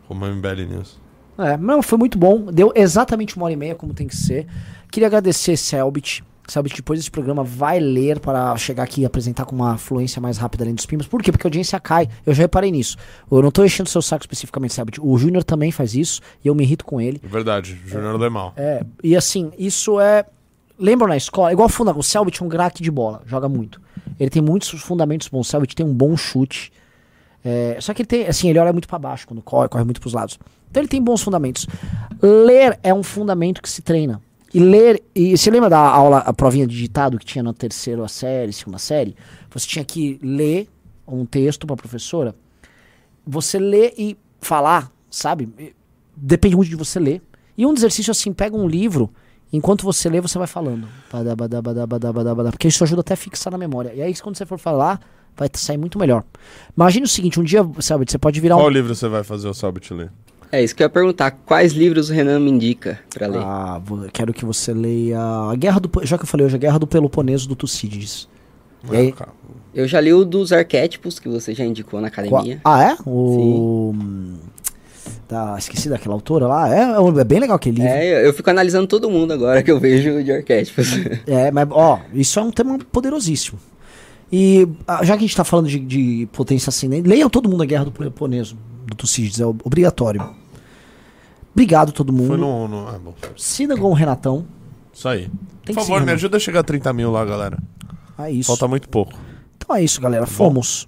Como a MBL News. É, não, foi muito bom. Deu exatamente uma hora e meia, como tem que ser. Queria agradecer Selbit. Selbit, depois desse programa, vai ler para chegar aqui e apresentar com uma fluência mais rápida além dos pimbas. Por quê? Porque a audiência cai. Eu já reparei nisso. Eu não tô enchendo o seu saco especificamente, Selbit. O Júnior também faz isso e eu me irrito com ele. Verdade, Júnior é. mal. É, e assim, isso é. Lembram na escola? Igual o funda, o Selbit é um craque de bola, joga muito. Ele tem muitos fundamentos bons. O Selbit tem um bom chute. É, só que ele tem, assim, ele olha muito pra baixo quando corre, corre muito pros lados. Então ele tem bons fundamentos. Ler é um fundamento que se treina. E ler, e você lembra da aula, a provinha de ditado que tinha na terceira série, segunda série? Você tinha que ler um texto pra professora. Você lê e falar, sabe? Depende muito de você ler. E um exercício assim, pega um livro, enquanto você lê, você vai falando. Porque isso ajuda até a fixar na memória. E aí, quando você for falar, vai sair muito melhor. Imagine o seguinte, um dia, sabe, você pode virar Qual um... livro você vai fazer o Selbit ler? É isso que eu ia perguntar. Quais livros o Renan me indica pra ler? Ah, vou- quero que você leia a Guerra do... Já que eu falei hoje, a Guerra do Peloponeso do Tucídides. E aí-. Eu já li o dos arquétipos que você já indicou na academia. Ah, é? O... Tá, esqueci daquela autora lá. É, é bem legal aquele livro. É, eu- eu fico analisando todo mundo agora que eu vejo de arquétipos. É, mas, ó, isso é um tema poderosíssimo. E ah, já que a gente tá falando de, de potência ascendente, leiam todo mundo a Guerra do Peloponeso, do Tucídides, é obrigatório. Obrigado todo mundo. Foi no, no... Ah, bom. Sigam o Renatão. Isso aí. Tem Por favor, seguir, me ajuda a chegar a 30 mil lá, galera. É isso. Falta muito pouco. Então é isso, galera. Fomos.